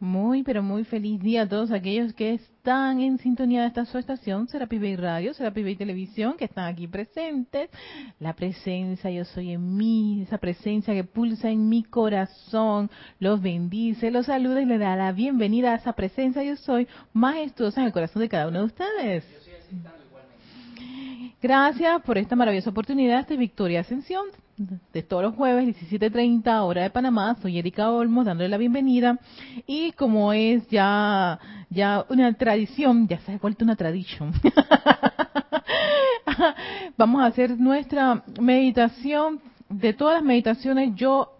Muy, pero muy feliz día a todos aquellos que están en sintonía de esta su estación, Serapi Bay Radio, Serapi Bay Televisión, que están aquí presentes. La presencia, yo soy en mí, esa presencia que pulsa en mi corazón, los bendice, los saluda y le da la bienvenida a esa presencia, yo soy majestuosa en el corazón de cada uno de ustedes. Gracias por esta maravillosa oportunidad de Victoria Ascensión de todos los jueves, 17.30 hora de Panamá. Soy Erika Olmos dándole la bienvenida. Y como es ya, ya una tradición, ya se ha vuelto una tradición, vamos a hacer nuestra meditación. De todas las meditaciones, yo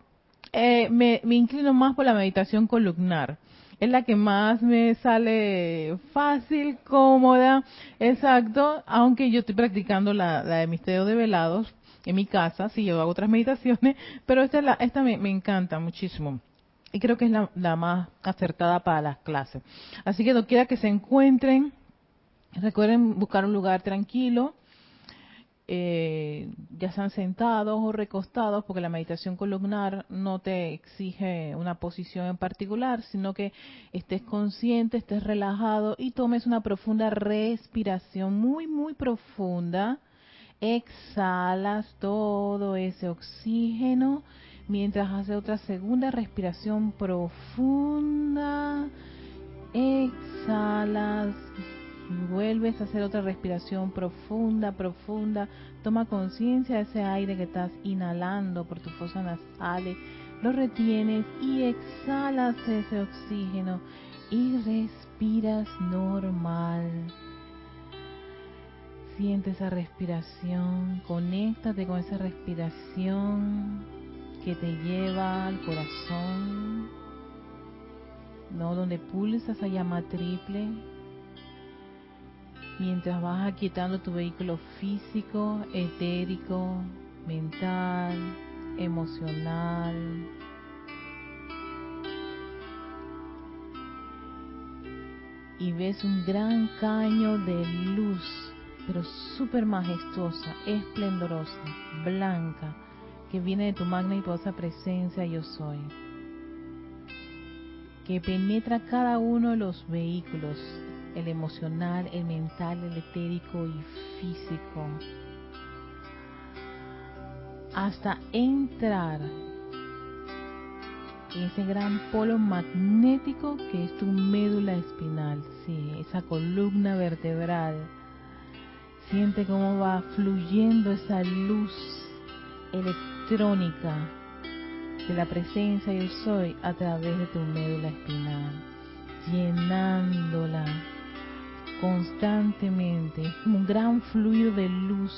eh, me, me inclino más por la meditación columnar es la que más me sale fácil, cómoda, exacto, aunque yo estoy practicando la, la de misterio de velados en mi casa, sí, yo hago otras meditaciones, pero esta, la, esta me, encanta muchísimo. Y creo que es la, más acertada para las clases. Así que quiera que se encuentren, recuerden buscar un lugar tranquilo, eh, ya sean sentados o recostados, porque la meditación columnar no te exige una posición en particular, sino que estés consciente, estés relajado y tomes una profunda respiración, muy, muy profunda exhalas todo ese oxígeno mientras haces otra segunda respiración profunda. Exhalas, vuelves a hacer otra respiración profunda, profunda. Toma conciencia de ese aire que estás inhalando por tu fosa nasales. Lo retienes y exhalas ese oxígeno y respiras normal. Siente esa respiración, conéctate con esa respiración que te lleva al corazón, no donde pulsa esa llama triple, mientras vas aquietando tu vehículo físico, etérico, mental, emocional. Y ves un gran caño de luz pero súper majestuosa, esplendorosa, blanca, que viene de tu magna y poderosa presencia yo soy, que penetra cada uno de los vehículos, el emocional, el mental, el etérico y físico, hasta entrar en ese gran polo magnético que es tu médula espinal, sí, esa columna vertebral Siente cómo va fluyendo esa luz electrónica de la presencia yo soy a través de tu médula espinal, llenándola constantemente, un gran fluido de luz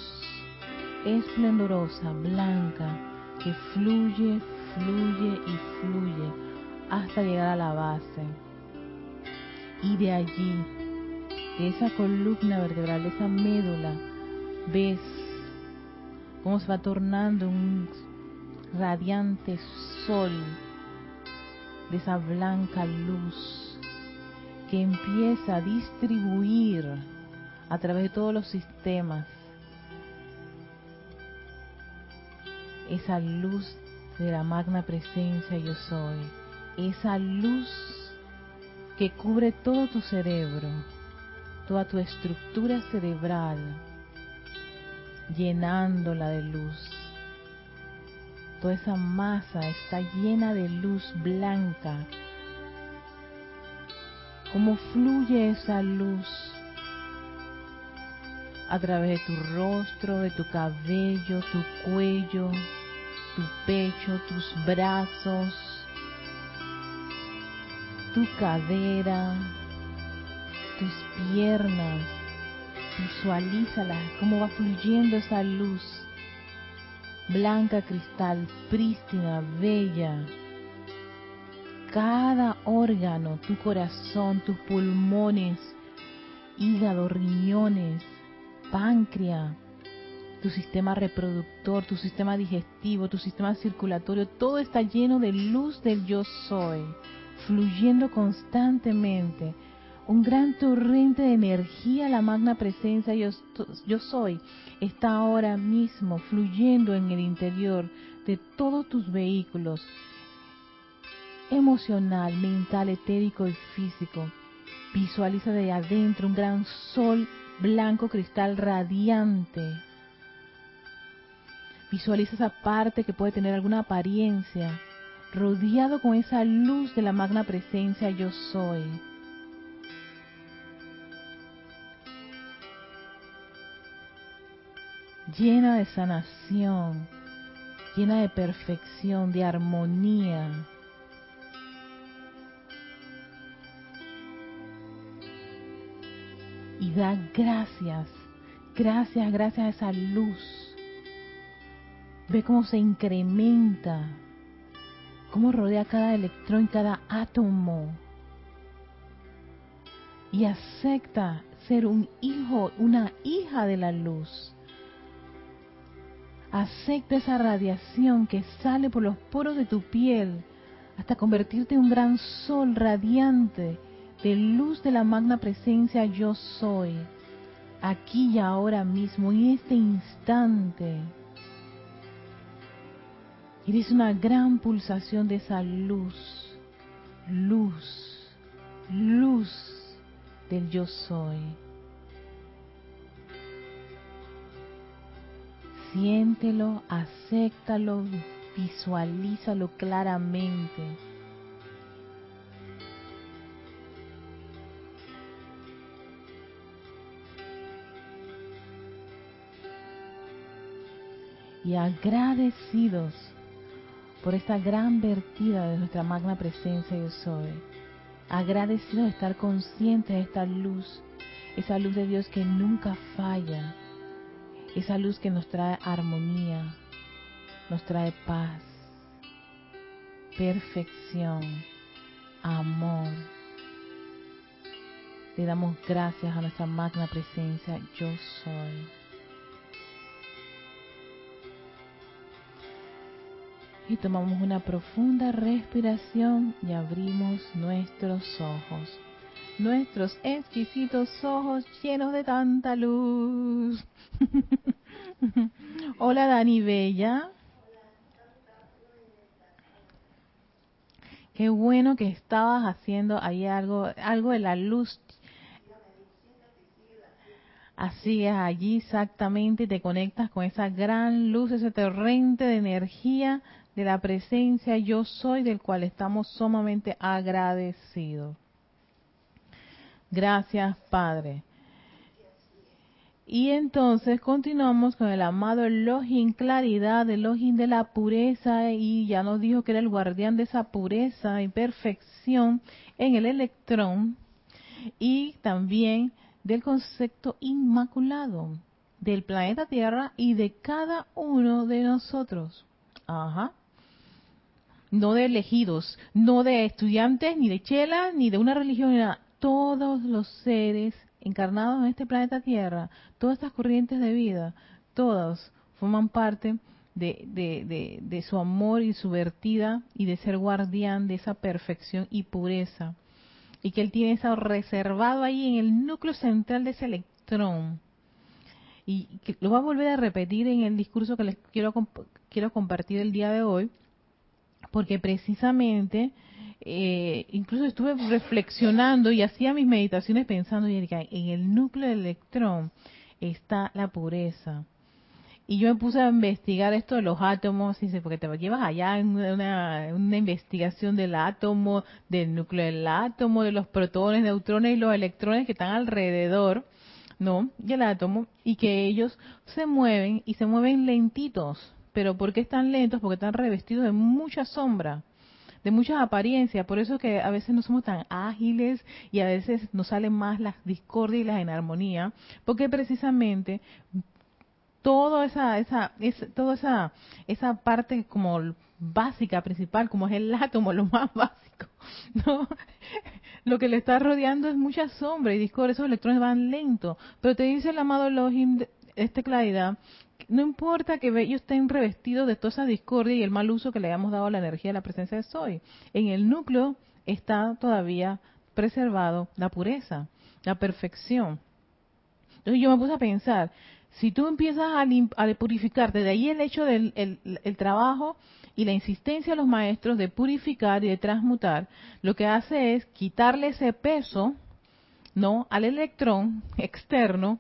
esplendorosa, blanca, que fluye, fluye y fluye hasta llegar a la base. Y de allí esa columna vertebral, esa médula, ves cómo se va tornando un radiante sol de esa blanca luz que empieza a distribuir a través de todos los sistemas esa luz de la magna presencia yo soy, esa luz que cubre todo tu cerebro, toda tu estructura cerebral, llenándola de luz. Toda esa masa está llena de luz blanca. ¿Cómo fluye esa luz a través de tu rostro, de tu cabello, tu cuello, tu pecho, tus brazos, tu cadera, tus piernas, visualízala, cómo va fluyendo esa luz. Blanca cristal, prístina, bella. Cada órgano, tu corazón, tus pulmones, hígado, riñones, páncreas, tu sistema reproductor, tu sistema digestivo, tu sistema circulatorio, todo está lleno de luz del yo soy, fluyendo constantemente un gran torrente de energía, la magna presencia yo, yo soy, está ahora mismo fluyendo en el interior de todos tus vehículos, emocional, mental, etérico y físico. Visualiza de adentro un gran sol blanco cristal radiante. Visualiza esa parte que puede tener alguna apariencia, rodeado con esa luz de la magna presencia yo soy. Llena de sanación, llena de perfección, de armonía. Y da gracias, gracias, gracias a esa luz. Ve cómo se incrementa, cómo rodea cada electrón, cada átomo. Y acepta ser un hijo, una hija de la luz Acepta esa radiación que sale por los poros de tu piel hasta convertirte en un gran sol radiante de luz de la magna presencia yo soy, aquí y ahora mismo, en este instante. Eres una gran pulsación de esa luz, luz, luz del yo soy. Siéntelo, acéptalo, visualízalo claramente. Y agradecidos por esta gran vertida de nuestra magna presencia yo soy. Agradecidos de estar conscientes de esta luz, esa luz de Dios que nunca falla, esa luz que nos trae armonía, nos trae paz, perfección, amor. Le damos gracias a nuestra magna presencia, yo soy. Y tomamos una profunda respiración y abrimos nuestros ojos. Nuestros exquisitos ojos llenos de tanta luz. Hola Dani Bella. Qué bueno que estabas haciendo ahí algo, algo de la luz. Así es, allí exactamente te conectas con esa gran luz, ese torrente de energía de la presencia yo soy, del cual estamos sumamente agradecidos. Gracias, Padre. Y entonces continuamos con el amado Elohim Claridad, Elohim de la pureza, y ya nos dijo que era el guardián de esa pureza y perfección en el electrón, y también del concepto inmaculado del planeta Tierra y de cada uno de nosotros. Ajá. No de elegidos, no de estudiantes, ni de chela, ni de una religión, todos los seres encarnados en este planeta Tierra, todas estas corrientes de vida, todos forman parte de, su amor y su vertida y de ser guardián de esa perfección y pureza. Y que él tiene eso reservado ahí en el núcleo central de ese electrón. Y que lo va a volver a repetir en el discurso que les quiero, quiero compartir el día de hoy, porque precisamente eh, incluso estuve reflexionando y hacía mis meditaciones pensando, y en el núcleo del electrón está la pureza. Y yo me puse a investigar esto de los átomos, dice, porque te llevas allá en una, una, investigación del átomo, del núcleo del átomo, de los protones, neutrones y los electrones que están alrededor, ¿no? Y el átomo, y que ellos se mueven y se mueven lentitos. Pero ¿por qué están lentos? Porque están revestidos de mucha sombra de muchas apariencias, por eso que a veces no somos tan ágiles y a veces nos salen más las discordias y las enarmonía, porque precisamente toda esa, esa, toda esa, esa parte como básica, principal, como es el átomo, lo más básico, ¿no? Lo que le está rodeando es mucha sombra y discordia, esos electrones van lento, pero te dice el amado Elohim, esta claridad, no importa que ellos estén revestidos de toda esa discordia y el mal uso que le hayamos dado a la energía de la presencia de Soy. En el núcleo está todavía preservado la pureza, la perfección. Entonces yo me puse a pensar, si tú empiezas a, a purificarte, de ahí el hecho del el, trabajo y la insistencia de los maestros de purificar y de transmutar, lo que hace es quitarle ese peso, ¿no? Al electrón externo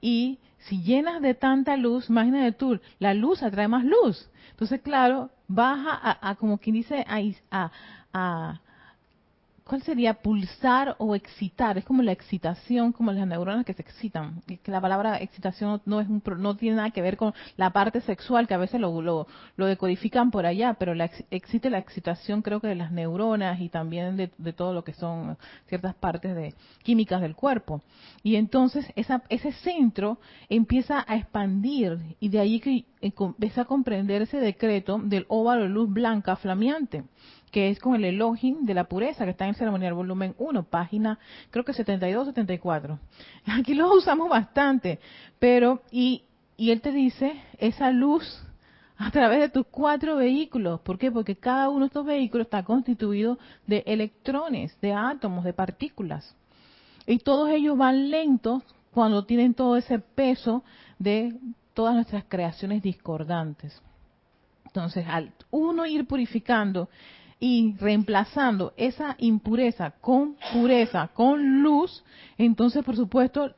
y si llenas de tanta luz, imagínate tú, la luz atrae más luz. Entonces, claro, baja a, como quien dice, a, a, ¿cuál sería? Pulsar o excitar. Es como la excitación, como las neuronas que se excitan. Y que la palabra excitación no, es un, no tiene nada que ver con la parte sexual, que a veces lo, lo, lo decodifican por allá, pero la, existe la excitación creo que de las neuronas y también de, todo lo que son ciertas partes de químicas del cuerpo. Y entonces esa, ese centro empieza a expandir y de ahí que empieza a comprender ese decreto del óvalo de luz blanca flameante que es con el Elohim de la pureza, que está en el ceremonial volumen 1, página creo que 72-74. Aquí lo usamos bastante, pero, y, y él te dice, esa luz a través de tus cuatro vehículos. ¿Por qué? Porque cada uno de estos vehículos está constituido de electrones, de átomos, de partículas. Y todos ellos van lentos cuando tienen todo ese peso de todas nuestras creaciones discordantes. Entonces, al uno ir purificando y reemplazando esa impureza con pureza, con luz, entonces por supuesto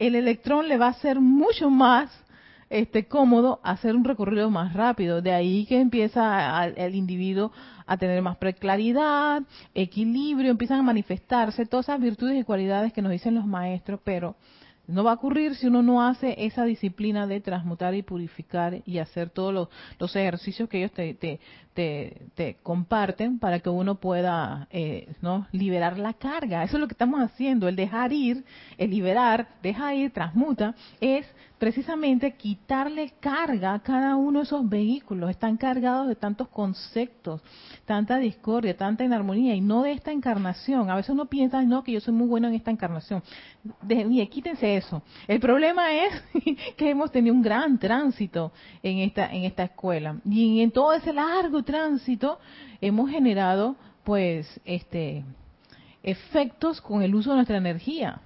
el electrón le va a ser mucho más este, cómodo hacer un recorrido más rápido. De ahí que empieza el individuo a tener más claridad, equilibrio, empiezan a manifestarse todas esas virtudes y cualidades que nos dicen los maestros, pero no va a ocurrir si uno no hace esa disciplina de transmutar y purificar y hacer todos los, ejercicios que ellos te, te, comparten para que uno pueda eh, no liberar la carga. Eso es lo que estamos haciendo. El dejar ir, el liberar, deja ir, transmuta, es precisamente quitarle carga a cada uno de esos vehículos. Están cargados de tantos conceptos, tanta discordia, tanta inarmonía y no de esta encarnación. A veces uno piensa, no, que yo soy muy bueno en esta encarnación. De, quítense eso. El problema es que hemos tenido un gran tránsito en esta, en esta escuela. Y en todo ese largo tránsito hemos generado, pues, este, efectos con el uso de nuestra energía.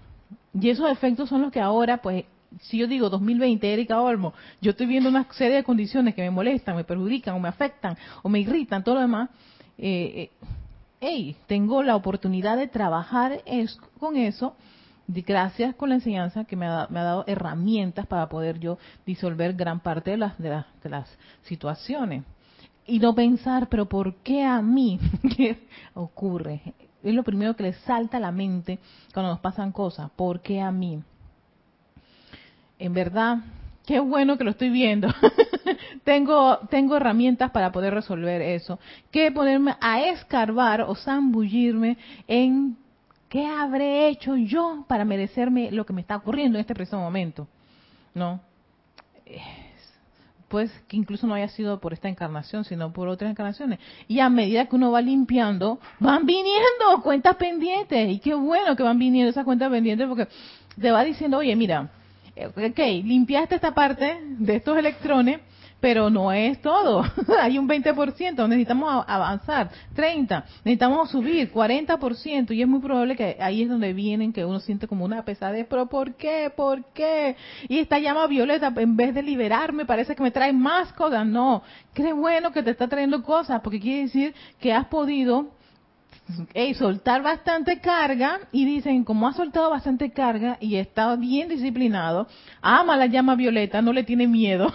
Y esos efectos son los que ahora, pues, si yo digo 2020, Erika Olmo, yo estoy viendo una serie de condiciones que me molestan, me perjudican o me afectan o me irritan, todo lo demás, eh, hey, tengo la oportunidad de trabajar con eso, gracias con la enseñanza que me ha, dado herramientas para poder yo disolver gran parte de las, de las, de las situaciones. Y no pensar, pero ¿por qué a mí? ¿Qué ocurre? Es lo primero que le salta a la mente cuando nos pasan cosas. ¿Por qué a mí? En verdad, qué bueno que lo estoy viendo. tengo, tengo herramientas para poder resolver eso. Que ponerme a escarbar o zambullirme en qué habré hecho yo para merecerme lo que me está ocurriendo en este preciso momento. ¿No? Pues que incluso no haya sido por esta encarnación, sino por otras encarnaciones. Y a medida que uno va limpiando, van viniendo cuentas pendientes. Y qué bueno que van viniendo esas cuentas pendientes porque te va diciendo, oye, mira, ok, limpiaste esta parte de estos electrones, pero no es todo. Hay un 20%, necesitamos avanzar, 30, necesitamos subir 40% y es muy probable que ahí es donde vienen que uno siente como una pesadez, pero ¿por qué? ¿Por qué? Y esta llama violeta, en vez de liberarme, parece que me trae más cosas. No, qué bueno que te está trayendo cosas, porque quiere decir que has podido hey, soltar bastante carga y dicen, como ha soltado bastante carga y está bien disciplinado, ama la llama violeta, no le tiene miedo,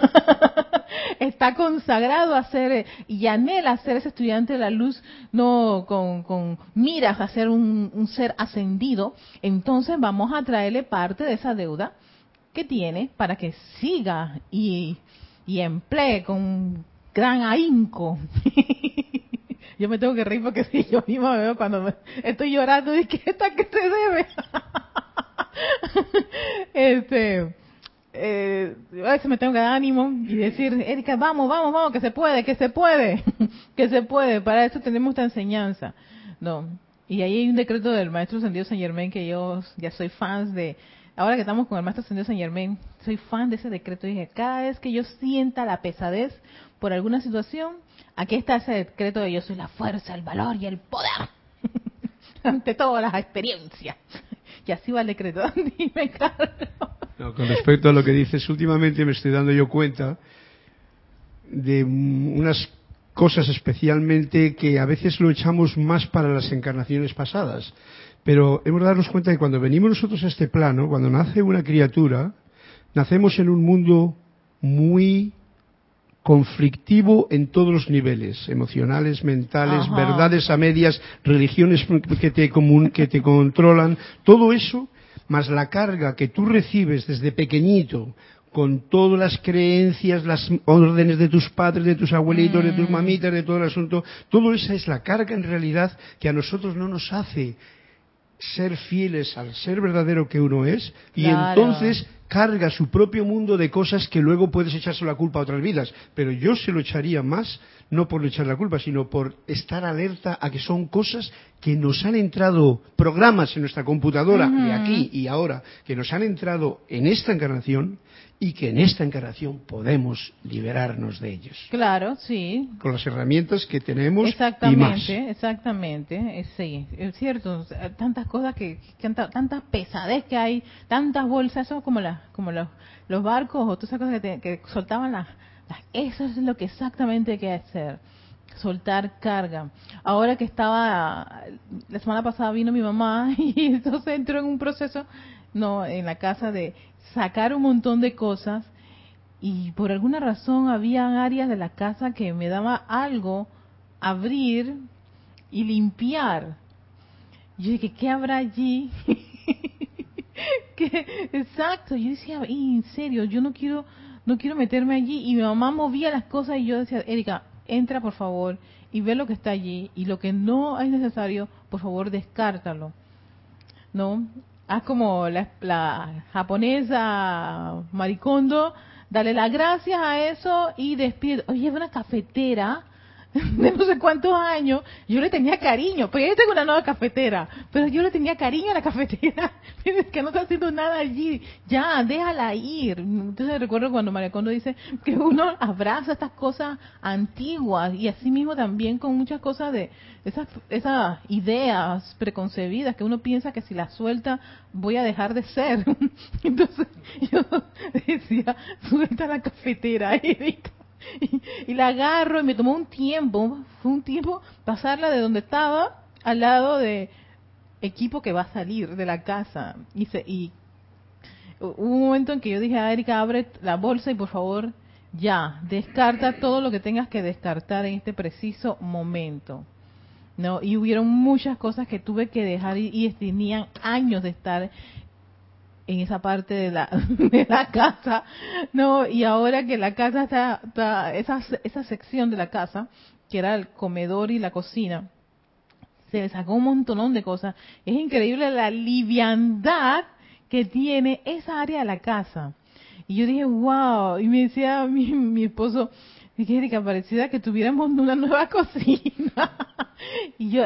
está consagrado a ser y anhela ser ese estudiante de la luz, no con, miras a ser un, un ser ascendido, entonces vamos a traerle parte de esa deuda que tiene para que siga y, y emplee con gran ahínco yo me tengo que reír porque si yo misma me veo cuando estoy llorando y que esta que se debe. este, eh, a veces me tengo que dar ánimo y decir, Erika, vamos, vamos, vamos, que se puede, que se puede, que se puede. Para eso tenemos esta enseñanza. No. Y ahí hay un decreto del maestro Sendido San Germán que yo ya soy fan de, ahora que estamos con el maestro Sendido San Germán, soy fan de ese decreto. Dije, cada vez que yo sienta la pesadez por alguna situación, Aquí está ese decreto de yo soy la fuerza, el valor y el poder ante todas las experiencias. Y así va el decreto. Dime, Carlos. con respecto a lo que dices, últimamente me estoy dando yo cuenta de unas cosas especialmente que a veces lo echamos más para las encarnaciones pasadas. Pero hemos de darnos cuenta que cuando venimos nosotros a este plano, cuando nace una criatura, nacemos en un mundo muy conflictivo en todos los niveles, emocionales, mentales, verdades a medias, religiones que te, que te controlan, todo eso, más la carga que tú recibes desde pequeñito, con todas las creencias, las órdenes de tus padres, de tus abuelitos, de tus mm. mamitas, de todo el asunto, todo esa es la carga en realidad que a nosotros no nos hace ser fieles al ser verdadero que uno es y entonces carga su propio mundo de cosas que luego puedes echarse la culpa a otras vidas. Pero yo se lo echaría más, no por echar la culpa, sino por estar alerta a que son cosas que nos han entrado, programas en nuestra computadora, y aquí y ahora, que nos han entrado en esta encarnación y que en esta encarnación podemos liberarnos de ellos. Claro, sí. Con las herramientas que tenemos exactamente, y más. Exactamente, eh, sí, es cierto. Tantas cosas que, tantas pesadez que hay, tantas bolsas, como las, como los, los barcos o todas esas cosas que, soltaban las, eso es lo que exactamente hay que hacer soltar carga. Ahora que estaba, la semana pasada vino mi mamá y entonces entró en un proceso, no, en la casa de sacar un montón de cosas y por alguna razón había áreas de la casa que me daba algo abrir y limpiar. Yo dije, ¿qué habrá allí? exacto, yo decía, en serio, yo no quiero no quiero meterme allí y mi mamá movía las cosas y yo decía, Erika, entra por favor y ve lo que está allí y lo que no es necesario, por favor, descártalo. ¿No? haz como la, japonesa Maricondo, dale las gracias a eso y despide. Oye, una cafetera de no sé cuántos años, yo le tenía cariño, pues yo tengo una nueva cafetera, pero yo le tenía cariño a la cafetera, que no está haciendo nada allí, ya, déjala ir. Entonces recuerdo cuando María Condo dice que uno abraza estas cosas antiguas y así mismo también con muchas cosas de esas, esas ideas preconcebidas que uno piensa que si las suelta voy a dejar de ser. Entonces yo decía, suelta la cafetera, Erika y, la agarro y me tomó un tiempo, fue un tiempo pasarla de donde estaba al lado de equipo que va a salir de la casa. Y, y hubo un momento en que yo dije a Erika, abre la bolsa y por favor ya, descarta todo lo que tengas que descartar en este preciso momento. ¿no? Y hubieron muchas cosas que tuve que dejar y, y tenían años de estar en esa parte de la, de la casa, no, y ahora que la casa está, esa, esa sección de la casa, que era el comedor y la cocina, se le sacó un montón de cosas. Es increíble la liviandad que tiene esa área de la casa. Y yo dije, wow, y me decía mi, mi esposo, que parecida que tuviéramos una nueva cocina. y yo,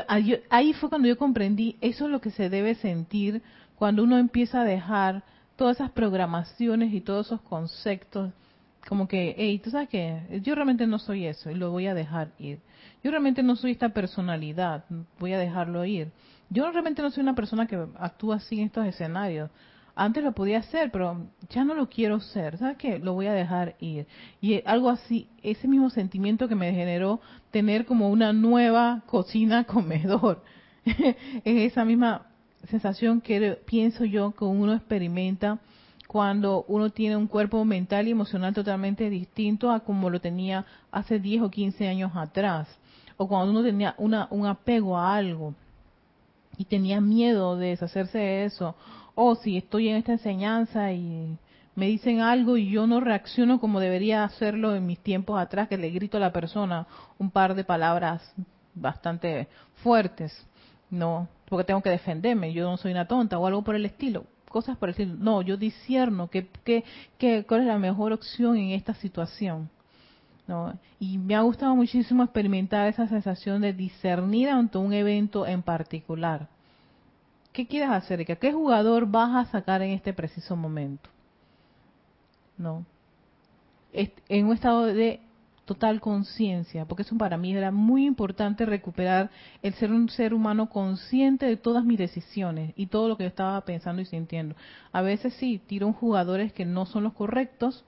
ahí fue cuando yo comprendí, eso es lo que se debe sentir cuando uno empieza a dejar todas esas programaciones y todos esos conceptos, como que, hey, tú sabes que yo realmente no soy eso y lo voy a dejar ir. Yo realmente no soy esta personalidad, voy a dejarlo ir. Yo realmente no soy una persona que actúa así en estos escenarios. Antes lo podía hacer, pero ya no lo quiero ser. ¿Sabes qué? Lo voy a dejar ir. Y algo así, ese mismo sentimiento que me generó tener como una nueva cocina comedor. es esa misma sensación que pienso yo que uno experimenta cuando uno tiene un cuerpo mental y emocional totalmente distinto a como lo tenía hace 10 o 15 años atrás, o cuando uno tenía una, un apego a algo y tenía miedo de deshacerse de eso, o si estoy en esta enseñanza y me dicen algo y yo no reacciono como debería hacerlo en mis tiempos atrás, que le grito a la persona un par de palabras bastante fuertes, no, porque tengo que defenderme, yo no soy una tonta o algo por el estilo, cosas por el estilo. No, yo disierno que, que, cuál es la mejor opción en esta situación. ¿no? Y me ha gustado muchísimo experimentar esa sensación de discernir ante un evento en particular. ¿Qué quieres hacer? ¿Qué jugador vas a sacar en este preciso momento? ¿No? En un estado de total conciencia, porque eso para mí era muy importante recuperar el ser un ser humano consciente de todas mis decisiones y todo lo que yo estaba pensando y sintiendo. A veces sí, tiro jugadores que no son los correctos,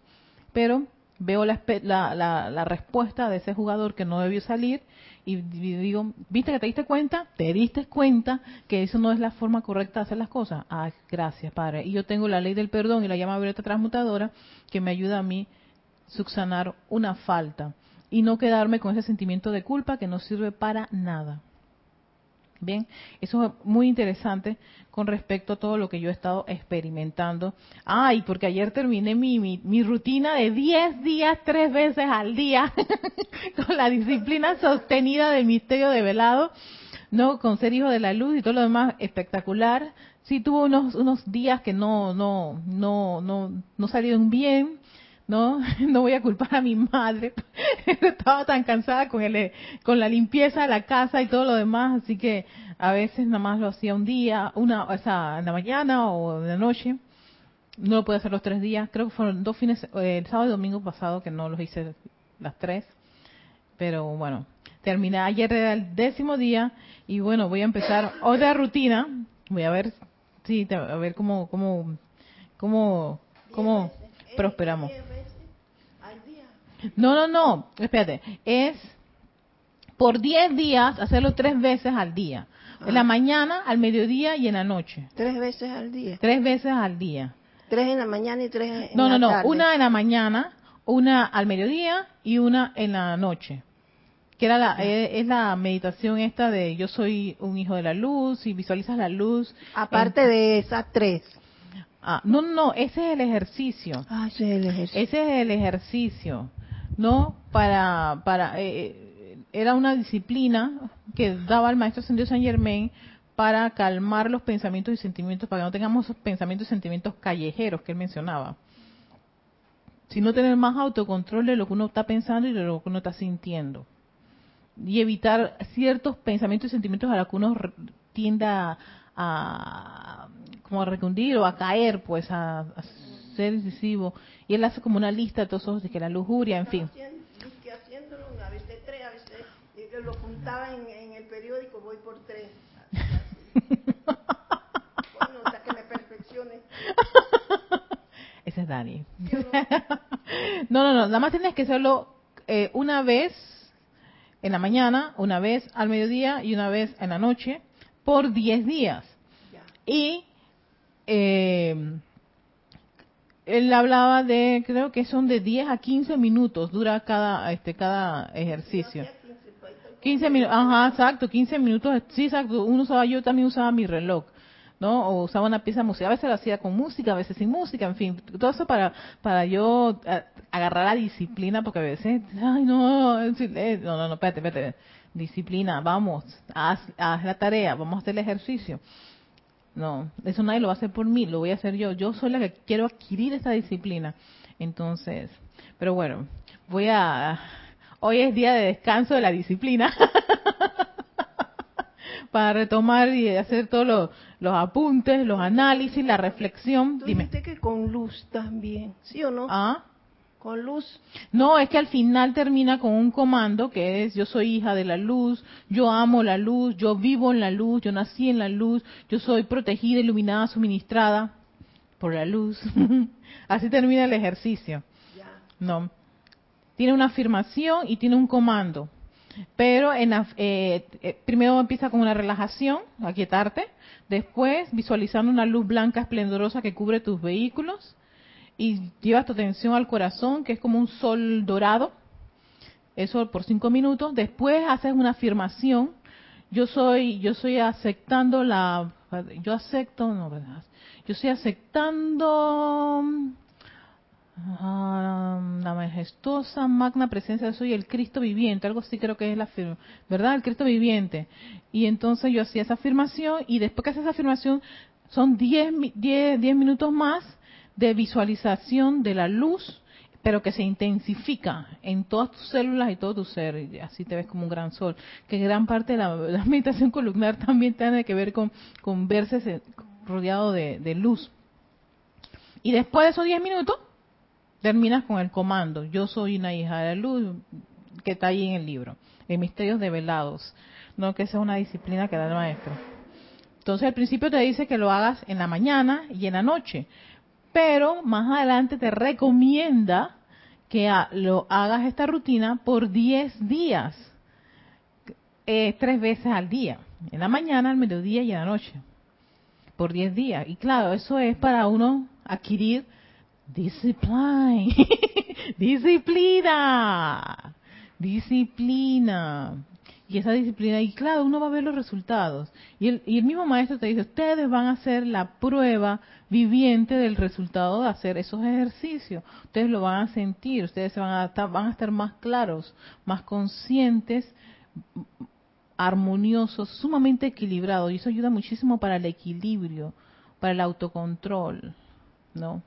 pero veo la, la, la, respuesta de ese jugador que no debió salir y digo, ¿viste que te diste cuenta? ¿Te diste cuenta que eso no es la forma correcta de hacer las cosas? Ah, gracias, Padre. Y yo tengo la ley del perdón y la llama violeta transmutadora que me ayuda a mí subsanar una falta y no quedarme con ese sentimiento de culpa que no sirve para nada. Bien, eso es muy interesante con respecto a todo lo que yo he estado experimentando. Ay, porque ayer terminé mi, mi, rutina de 10 días, tres veces al día, con la disciplina sostenida del misterio de velado, ¿no? Con ser hijo de la luz y todo lo demás espectacular. Sí, tuvo unos, unos días que no, no, no, no, no salieron bien, no, no voy a culpar a mi madre. Estaba tan cansada con el, con la limpieza de la casa y todo lo demás, así que a veces nada más lo hacía un día, una, o sea, en la mañana o en la noche. No lo pude hacer los tres días. Creo que fueron dos fines, eh, el sábado y domingo pasado que no los hice las tres. Pero bueno, terminé ayer era el décimo día y bueno, voy a empezar otra rutina. Voy a ver, sí, a ver cómo, cómo, cómo, cómo prosperamos. No, no, no, espérate, es por 10 días hacerlo tres veces al día. En la ah. mañana, al mediodía y en la noche. Tres veces al día. Tres veces al día. Tres en la mañana y tres en la no, no, No, no, una en la mañana, una al mediodía y una en la noche. Que era la, eh, es, la meditación esta de yo soy un hijo de la luz y visualizas la luz. Aparte de esas tres. Ah, no, no, ese es el ejercicio. Ah, ese es el ejercicio. Ese es el ejercicio. ¿no? Para, para, eh, eh, era una disciplina que daba el maestro Ascendido San Germain para calmar los pensamientos y sentimientos, para que no tengamos esos pensamientos y sentimientos callejeros que él mencionaba. Sino tener más autocontrol de lo que uno está pensando y de lo que uno está sintiendo. Y evitar ciertos pensamientos y sentimientos a los que uno tienda a, como a recundir o a caer, pues a ser decisivo. Y él hace como una lista de todos esos, de que la lujuria, en fin. Haciéndolo a veces tres, a veces lo juntaba en, en el periódico, voy por tres. bueno, hasta que me perfeccione. Ese es Dani. no, no, no, nada más tienes que hacerlo eh, una vez en la mañana, una vez al mediodía y una vez en la noche por 10 días. Y eh, él hablaba de, creo que son de 10 a 15 minutos, dura cada, este, cada ejercicio. 15 minutos, ajá, exacto, 15 minutos, sí, exacto, uno usaba, yo también usaba mi reloj, ¿no? O usaba una pieza musical, a veces lo hacía con música, a veces sin música, en fin, todo eso para, para yo agarrar la disciplina, porque a veces, ay, no, no, no, no, espérate, espérate, disciplina, vamos, haz, haz la tarea, vamos a hacer el ejercicio. No, eso nadie lo va a hacer por mí, lo voy a hacer yo. Yo soy la que quiero adquirir esta disciplina. Entonces, pero bueno, voy a... Hoy es día de descanso de la disciplina. Para retomar y hacer todos los, apuntes, los análisis, la reflexión. Dime. que con luz también, ¿sí o no? Ah con luz. No, es que al final termina con un comando que es yo soy hija de la luz, yo amo la luz, yo vivo en la luz, yo nací en la luz, yo soy protegida, iluminada, suministrada por la luz. Así termina el ejercicio. No. Tiene una afirmación y tiene un comando. Pero en eh, eh, primero empieza con una relajación, aquietarte. Después visualizando una luz blanca esplendorosa que cubre tus vehículos y llevas tu atención al corazón, que es como un sol dorado, eso por cinco minutos. Después haces una afirmación. Yo soy, yo soy aceptando la, yo acepto, no, ¿verdad? Yo estoy aceptando ah, la majestuosa magna presencia de soy el Cristo viviente, algo así creo que es la ¿verdad? El Cristo viviente. Y entonces yo hacía esa afirmación y después que haces esa afirmación son 10 diez, diez minutos más de visualización de la luz, pero que se intensifica en todas tus células y todo tu ser, y así te ves como un gran sol. Que gran parte de la, meditación columnar también tiene que ver con, con verse rodeado de, luz. Y después de esos 10 minutos, terminas con el comando, yo soy una hija de la luz, que está ahí en el libro, en Misterios Develados, no que esa es una disciplina que da el maestro. Entonces al principio te dice que lo hagas en la mañana y en la noche, pero más adelante te recomienda que lo hagas esta rutina por 10 días, tres veces al día, en la mañana, al mediodía y en la noche, por 10 días. Y claro, eso es para uno adquirir disciplina, disciplina, disciplina. Y esa disciplina, y claro, uno va a ver los resultados. Y el, y el mismo maestro te dice, ustedes van a hacer la prueba viviente del resultado de hacer esos ejercicios. Ustedes lo van a sentir, ustedes se van a estar, van a estar más claros, más conscientes, armoniosos, sumamente equilibrados. Y eso ayuda muchísimo para el equilibrio, para el autocontrol, ¿no?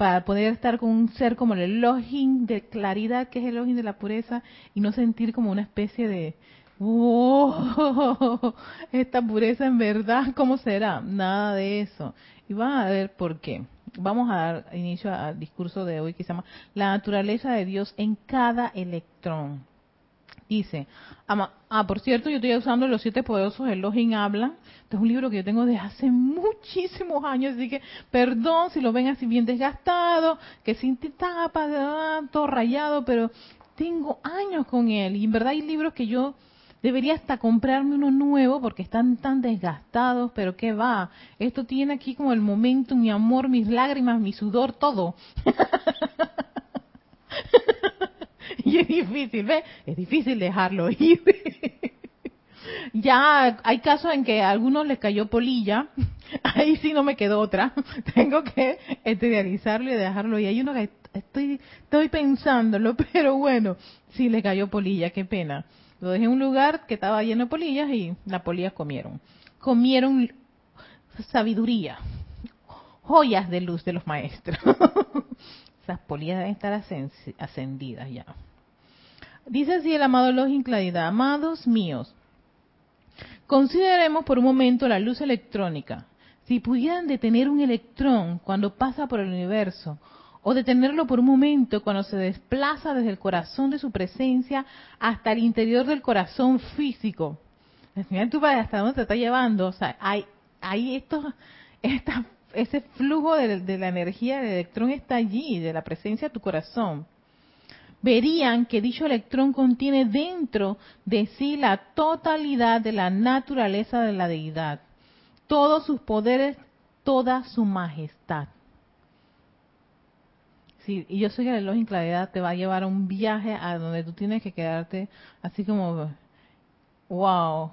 para poder estar con un ser como el Elohim de claridad, que es el Elohim de la pureza, y no sentir como una especie de, oh, esta pureza en verdad, ¿cómo será? Nada de eso. Y van a ver por qué. Vamos a dar inicio al discurso de hoy que se llama La naturaleza de Dios en cada electrón. Dice, ah, por cierto, yo estoy usando Los Siete Poderosos Elohim Hablan. Este es un libro que yo tengo desde hace muchísimos años, así que perdón si lo ven así bien desgastado, que sin tapa, todo rayado, pero tengo años con él. Y en verdad hay libros que yo debería hasta comprarme uno nuevo porque están tan desgastados, pero qué va. Esto tiene aquí como el momento, mi amor, mis lágrimas, mi sudor, todo. y es difícil, ¿ves? Es difícil dejarlo ir. ya hay casos en que a algunos les cayó polilla, ahí sí no me quedó otra. Tengo que esterilizarlo y dejarlo. Y hay uno que estoy, estoy pensándolo, pero bueno, sí le cayó polilla, qué pena. Lo dejé en un lugar que estaba lleno de polillas y las polillas comieron. Comieron sabiduría, joyas de luz de los maestros. Esas polillas deben estar ascendidas ya. Dice así el amado Login Claridad, amados míos, consideremos por un momento la luz electrónica. Si pudieran detener un electrón cuando pasa por el universo, o detenerlo por un momento cuando se desplaza desde el corazón de su presencia hasta el interior del corazón físico. Al tú hasta dónde te está llevando. O sea, hay, hay esto, esta, ese flujo de, de la energía del electrón está allí, de la presencia de tu corazón verían que dicho electrón contiene dentro de sí la totalidad de la naturaleza de la deidad, todos sus poderes, toda su majestad. Sí, y yo sé que el reloj en claridad te va a llevar a un viaje a donde tú tienes que quedarte así como, wow,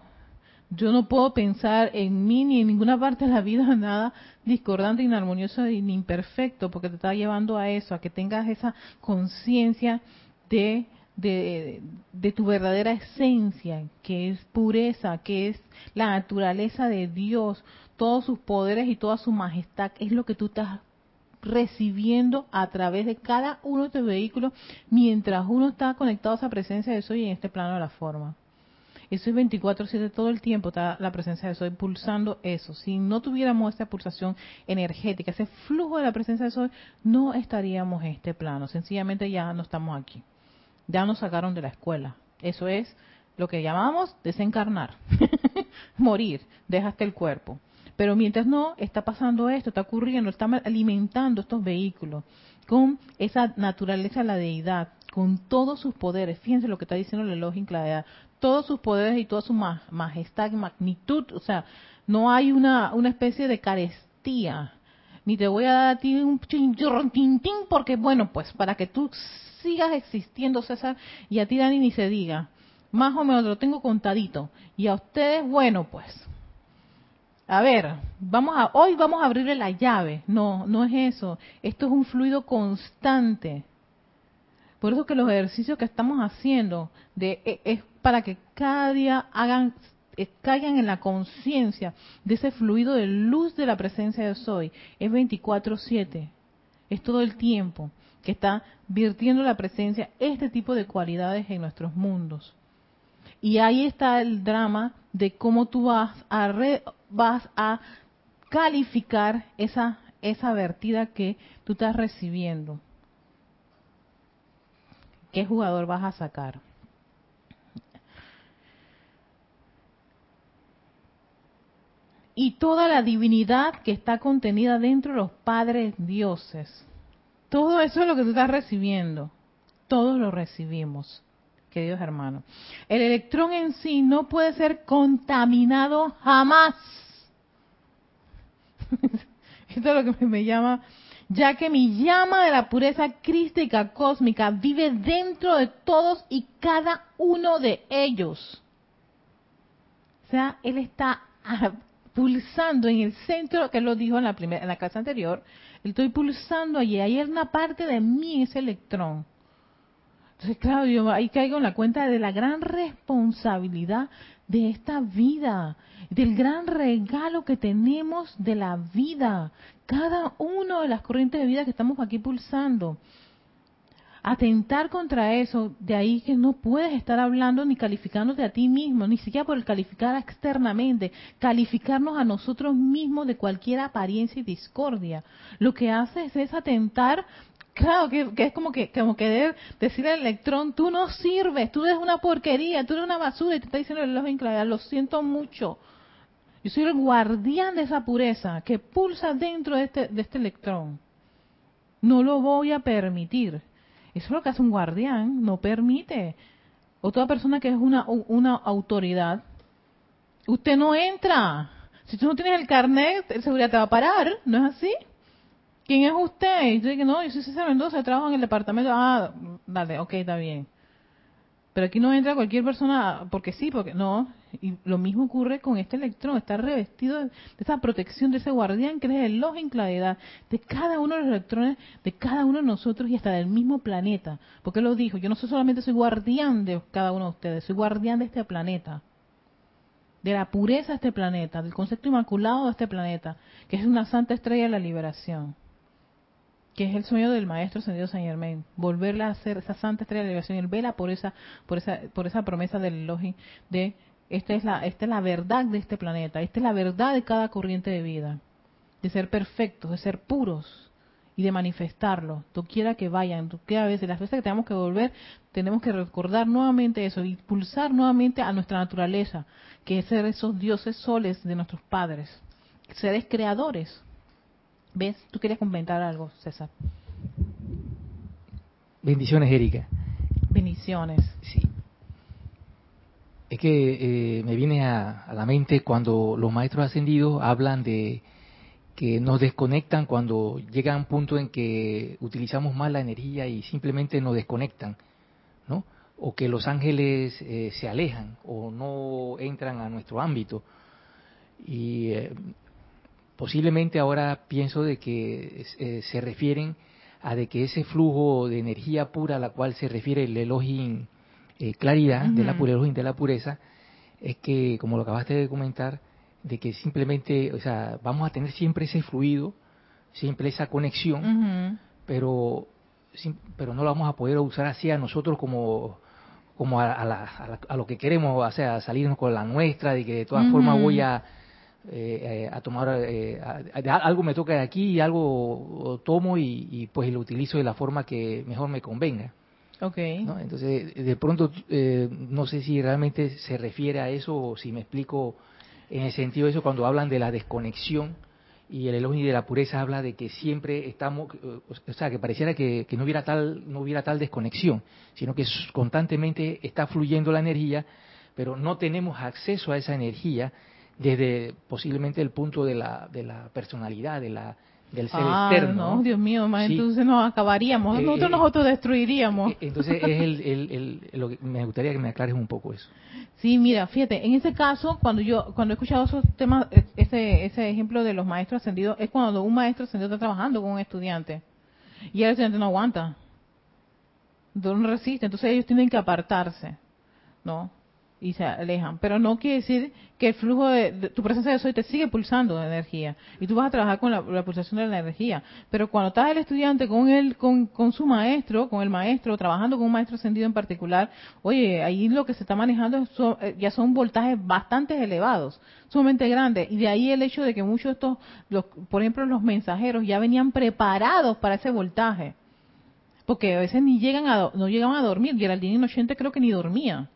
yo no puedo pensar en mí ni en ninguna parte de la vida nada discordante, inarmonioso ni imperfecto, porque te está llevando a eso, a que tengas esa conciencia de, de, de, tu verdadera esencia, que es pureza, que es la naturaleza de Dios, todos sus poderes y toda su majestad, es lo que tú estás recibiendo a través de cada uno de tus vehículos mientras uno está conectado a esa presencia de Soy en este plano de la forma. Eso es 24/7 todo el tiempo, está la presencia de Soy pulsando eso. Si no tuviéramos esta pulsación energética, ese flujo de la presencia de Soy, no estaríamos en este plano. Sencillamente ya no estamos aquí. Ya nos sacaron de la escuela. Eso es lo que llamamos desencarnar. Morir, dejaste el cuerpo. Pero mientras no, está pasando esto, está ocurriendo, está alimentando estos vehículos con esa naturaleza la deidad, con todos sus poderes. Fíjense lo que está diciendo el elogio claridad. Todos sus poderes y toda su majestad, magnitud. O sea, no hay una, una especie de carestía. Ni te voy a dar a ti un tintín porque, bueno, pues para que tú sigas existiendo, César, y a ti, Dani, ni se diga. Más o menos lo tengo contadito. Y a ustedes, bueno, pues a ver, vamos a, hoy vamos a abrirle la llave. No, no es eso. Esto es un fluido constante. Por eso que los ejercicios que estamos haciendo de, e, es para que cada día hagan, eh, caigan en la conciencia de ese fluido de luz de la presencia de Soy. Es 24/7. Es todo el tiempo que está virtiendo la presencia este tipo de cualidades en nuestros mundos. Y ahí está el drama de cómo tú vas a, vas a calificar esa, esa vertida que tú estás recibiendo. ¿Qué jugador vas a sacar? Y toda la divinidad que está contenida dentro de los padres dioses. Todo eso es lo que tú estás recibiendo. Todos lo recibimos, queridos hermanos. El electrón en sí no puede ser contaminado jamás. Esto es lo que me llama ya que mi llama de la pureza crística cósmica vive dentro de todos y cada uno de ellos. O sea, él está pulsando en el centro, que lo dijo en la, primera, en la clase anterior, estoy pulsando allí, hay una parte de mí, ese electrón. Entonces, claro, yo ahí caigo en la cuenta de la gran responsabilidad de esta vida, del gran regalo que tenemos de la vida, cada uno de las corrientes de vida que estamos aquí pulsando. Atentar contra eso, de ahí que no puedes estar hablando ni calificándote a ti mismo, ni siquiera por el calificar externamente, calificarnos a nosotros mismos de cualquier apariencia y discordia. Lo que hace es atentar Claro, que, es como que como querer decirle al electrón, tú no sirves, tú eres una porquería, tú eres una basura, y te está diciendo el reloj en lo siento mucho. Yo soy el guardián de esa pureza que pulsa dentro de este, de este electrón. No lo voy a permitir. Eso es lo que hace un guardián, no permite. O toda persona que es una, una autoridad, usted no entra. Si tú no tienes el carnet, el seguridad te va a parar, ¿no es así? ¿Quién es usted? Y yo digo, no, yo soy César Mendoza, trabajo en el departamento. Ah, dale, ok, está bien. Pero aquí no entra cualquier persona porque sí, porque no. Y lo mismo ocurre con este electrón, está revestido de esa protección, de ese guardián que es el luz en claridad de cada uno de los electrones, de cada uno de nosotros y hasta del mismo planeta. Porque él lo dijo, yo no solamente soy guardián de cada uno de ustedes, soy guardián de este planeta de la pureza de este planeta, del concepto inmaculado de este planeta, que es una santa estrella de la liberación que es el sueño del maestro ascendido Saint Germain, volverla a hacer esa santa estrella de liberación, él vela por esa, por esa, por esa promesa del elogio de esta es la, esta es la verdad de este planeta, esta es la verdad de cada corriente de vida, de ser perfectos, de ser puros y de manifestarlo, quiera que vayan, quiera veces las veces que tenemos que volver, tenemos que recordar nuevamente eso, y pulsar nuevamente a nuestra naturaleza, que es ser esos dioses soles de nuestros padres, seres creadores, ¿Ves? Tú querías comentar algo, César. Bendiciones, Erika. Bendiciones. Sí. Es que eh, me viene a, la mente cuando los maestros ascendidos hablan de que nos desconectan cuando llega un punto en que utilizamos mal la energía y simplemente nos desconectan, ¿no? O que los ángeles eh, se alejan o no entran a nuestro ámbito. Y eh, Posiblemente ahora pienso de que eh, se refieren a de que ese flujo de energía pura a la cual se refiere el Elohim eh, claridad, de la pura de la pureza, es que, como lo acabaste de comentar, de que simplemente, o sea, vamos a tener siempre ese fluido, siempre esa conexión, pero pero no lo vamos a poder usar así a nosotros como como a, a, lo que queremos, o sea, salirnos con la nuestra, de que de todas formas voy a eh, eh, a tomar eh, algo me toca de aquí y algo tomo y, pues lo utilizo de la forma que mejor me convenga. Okay. Entonces, de pronto, no sé si realmente se refiere a eso o si me explico en el sentido de eso cuando hablan de la desconexión y el elogio de la pureza habla de que siempre estamos, o sea, que pareciera que, que, no hubiera tal no hubiera tal desconexión, sino que constantemente está fluyendo la energía, pero no tenemos acceso a esa energía desde posiblemente el punto de la, de la personalidad, de la, del ser ah, externo. No, Dios mío, entonces nos acabaríamos, eh, nosotros eh, nos autodestruiríamos. Eh, entonces es el, el, lo que me gustaría que me aclares un poco eso. Sí, mira, fíjate, en ese caso, cuando yo cuando he escuchado esos temas, ese, ese ejemplo de los maestros ascendidos, es cuando un maestro ascendido está trabajando con un estudiante y el estudiante no aguanta, no resiste, entonces ellos tienen que apartarse, ¿no? Y se alejan. Pero no quiere decir que el flujo de, tu presencia de soy te sigue pulsando de energía y tú vas a trabajar con la, pulsación de la energía. Pero cuando estás el estudiante con él, con, con su maestro, con el maestro, trabajando con un maestro ascendido en particular, oye, ahí lo que se está manejando eh, ya son voltajes bastante elevados, sumamente grandes. Y de ahí el hecho de que muchos de estos, los, por ejemplo, los mensajeros ya venían preparados para ese voltaje porque a veces ni llegan a, no llegaban a dormir. Geraldine Inocente creo que ni dormía,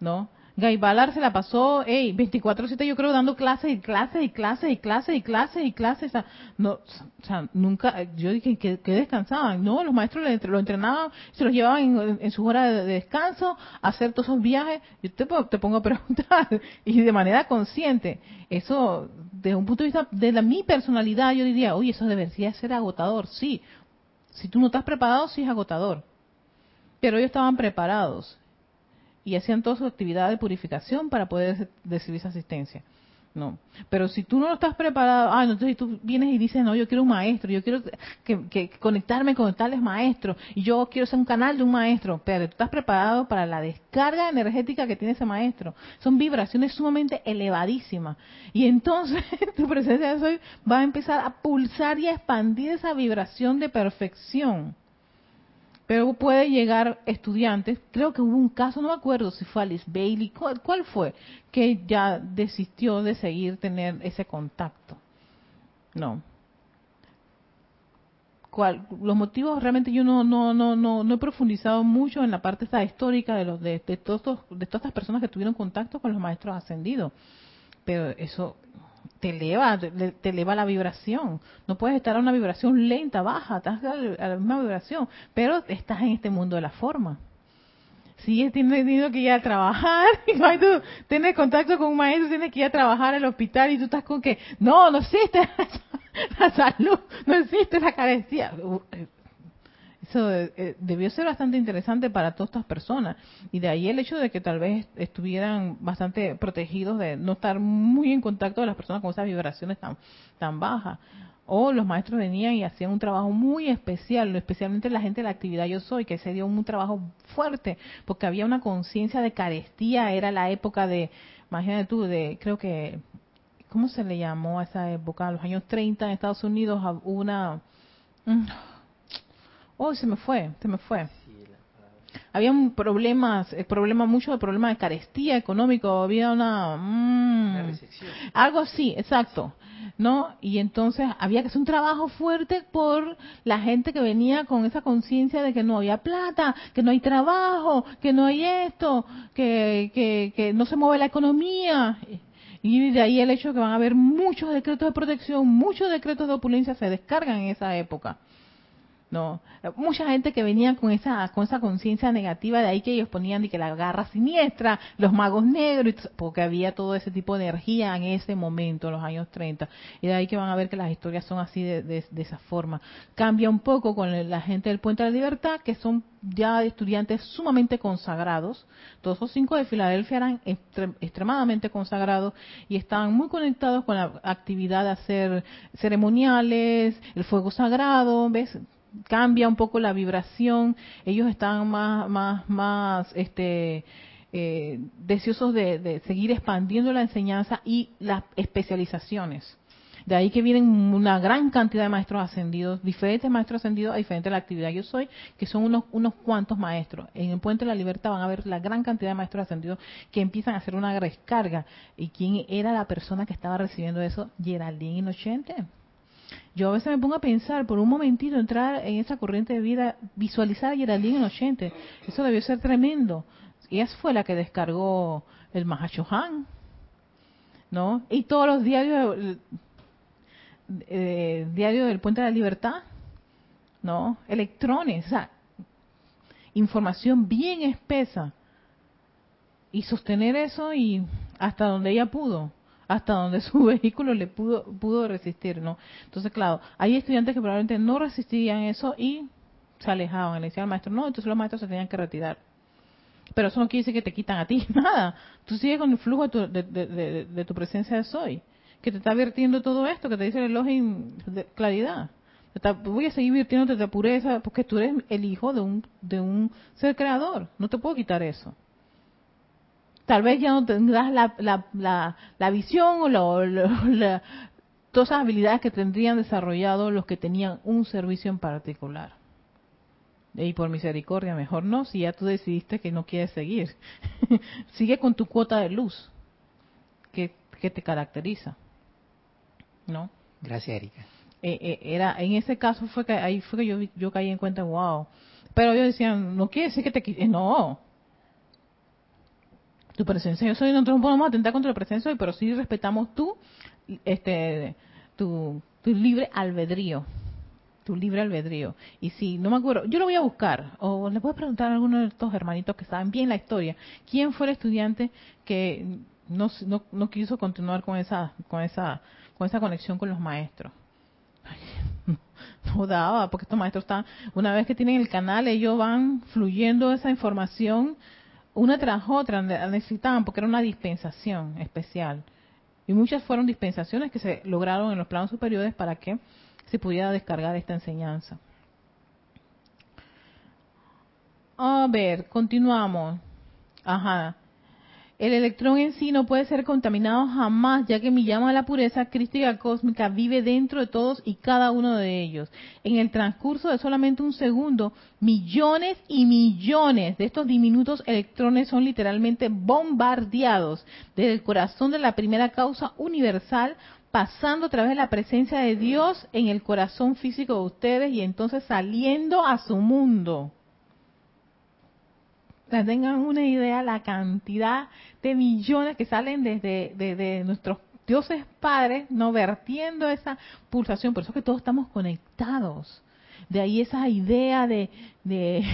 ¿no? Guy Ballard se la pasó, hey, 24/7 yo creo dando clases y clases y clases y clases y clases y clases. No, o sea nunca, yo dije que, que descansaban. No, los maestros lo entrenaban, se los llevaban en, sus horas de, descanso, a hacer todos esos viajes. Yo te, te pongo a preguntar, y de manera consciente. Eso, desde un punto de vista de mi personalidad, yo diría, oye, eso debería ser agotador. Sí, si tú no estás preparado, sí es agotador. Pero ellos estaban preparados y hacían toda su actividad de purificación para poder recibir esa asistencia. No, pero si tú no estás preparado, ah, entonces tú vienes y dices, no, yo quiero un maestro, yo quiero que, conectarme con tales maestros, y yo quiero ser un canal de un maestro, pero tú estás preparado para la descarga energética que tiene ese maestro. Son vibraciones sumamente elevadísimas. Y entonces tu presencia de hoy va a empezar a pulsar y a expandir esa vibración de perfección pero puede llegar estudiantes, creo que hubo un caso, no me acuerdo si fue Alice Bailey, ¿cuál, fue? Que ya desistió de seguir tener ese contacto. No. ¿Cuál? Los motivos realmente yo no, no, no, no, no he profundizado mucho en la parte esta histórica de los de, de todos de todas estas personas que tuvieron contacto con los maestros ascendidos. Pero eso te eleva, te, eleva la vibración. No puedes estar a una vibración lenta, baja, estás a la misma vibración, pero estás en este mundo de la forma. Si tienes que ir a trabajar, y tú tienes contacto con un maestro, tienes que ir a trabajar al hospital y tú estás con que, no, no existe la salud, no existe la carencia. Eso eh, debió ser bastante interesante para todas estas personas. Y de ahí el hecho de que tal vez estuvieran bastante protegidos de no estar muy en contacto de las personas con esas vibraciones tan, tan bajas. O los maestros venían y hacían un trabajo muy especial, especialmente la gente de la actividad Yo Soy, que se dio un trabajo fuerte, porque había una conciencia de carestía, era la época de, imagínate tú, de, creo que, ¿cómo se le llamó a esa época? los años 30 en Estados Unidos una... Oh, se me fue, se me fue. Había problemas, el problema mucho de problema de carestía económico, había una, mm, algo así, exacto, ¿no? Y entonces había que hacer un trabajo fuerte por la gente que venía con esa conciencia de que no había plata, que no hay trabajo, que no hay esto, que, que, que no se mueve la economía. Y de ahí el hecho de que van a haber muchos decretos de protección, muchos decretos de opulencia se descargan en esa época. No, mucha gente que venía con esa con esa conciencia negativa de ahí que ellos ponían de que la garra siniestra, los magos negros, porque había todo ese tipo de energía en ese momento, en los años 30. Y de ahí que van a ver que las historias son así de, de, esa forma. Cambia un poco con la gente del Puente de la Libertad, que son ya estudiantes sumamente consagrados. Todos los cinco de Filadelfia eran extremadamente consagrados y estaban muy conectados con la actividad de hacer ceremoniales, el fuego sagrado, ¿ves? Cambia un poco la vibración, ellos están más, más, más, este, eh, deseosos de, seguir expandiendo la enseñanza y las especializaciones. De ahí que vienen una gran cantidad de maestros ascendidos, diferentes maestros ascendidos a diferente de la actividad yo soy, que son unos, unos cuantos maestros. En el Puente de la Libertad van a ver la gran cantidad de maestros ascendidos que empiezan a hacer una descarga. ¿Y quién era la persona que estaba recibiendo eso? Geraldine Inocente. Yo a veces me pongo a pensar, por un momentito, entrar en esa corriente de vida, visualizar a Geraldine Inocente. Eso debió ser tremendo. Ella fue la que descargó el Mahachohan, ¿no? Y todos los diarios, eh, diario del Puente de la Libertad, ¿no? Electrones, o sea, información bien espesa. Y sostener eso y hasta donde ella pudo hasta donde su vehículo le pudo, pudo resistir, ¿no? Entonces, claro, hay estudiantes que probablemente no resistían eso y se alejaban, le decían al maestro, no, entonces los maestros se tenían que retirar. Pero eso no quiere decir que te quitan a ti nada. Tú sigues con el flujo de tu, presencia de soy, que te está vertiendo todo esto, que te dice el elogio de claridad. voy a seguir virtiéndote de pureza porque tú eres el hijo de un, de un ser creador. No te puedo quitar eso tal vez ya no tendrás la, la, la, visión o todas esas habilidades que tendrían desarrollado los que tenían un servicio en particular. Y por misericordia, mejor no, si ya tú decidiste que no quieres seguir. Sigue con tu cuota de luz que, que te caracteriza. ¿No? Gracias, Erika. Eh, eh, era, en ese caso fue que ahí fue que yo, yo caí en cuenta, wow, Pero ellos decían, no quiere decir que te quites, no. Tu presencia yo soy, nosotros no podemos atentar contra la presencia pero sí respetamos tú, este, tu, tu libre albedrío tu libre albedrío. Y si no me acuerdo, yo lo voy a buscar, o le puedo preguntar a alguno de estos hermanitos que saben bien la historia, quién fue el estudiante que no, no, no quiso continuar con esa, con esa, con esa conexión con los maestros. no daba, porque estos maestros están, una vez que tienen el canal, ellos van fluyendo esa información una tras otra, necesitaban, porque era una dispensación especial. Y muchas fueron dispensaciones que se lograron en los planos superiores para que se pudiera descargar esta enseñanza. A ver, continuamos. Ajá. El electrón en sí no puede ser contaminado jamás, ya que mi llama de la pureza crística cósmica vive dentro de todos y cada uno de ellos. En el transcurso de solamente un segundo, millones y millones de estos diminutos electrones son literalmente bombardeados desde el corazón de la primera causa universal pasando a través de la presencia de Dios en el corazón físico de ustedes y entonces saliendo a su mundo. Tengan una idea la cantidad de millones que salen desde de, nuestros dioses padres, no vertiendo esa pulsación. Por eso que todos estamos conectados. De ahí esa idea de, de,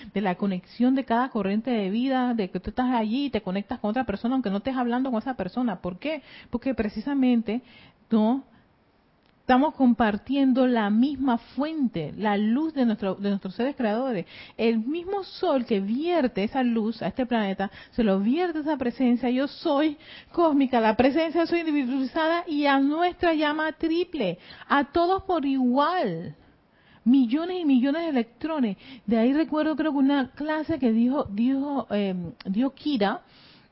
de, la conexión de cada corriente de vida, de que tú estás allí y te conectas con otra persona aunque no estés hablando con esa persona. ¿Por qué? Porque precisamente ¿no? Estamos compartiendo la misma fuente, la luz de, nuestro, de nuestros seres creadores. El mismo sol que vierte esa luz a este planeta, se lo vierte esa presencia, yo soy cósmica, la presencia soy individualizada y a nuestra llama triple, a todos por igual millones y millones de electrones. De ahí recuerdo creo que una clase que dijo, dijo, eh, dio Kira,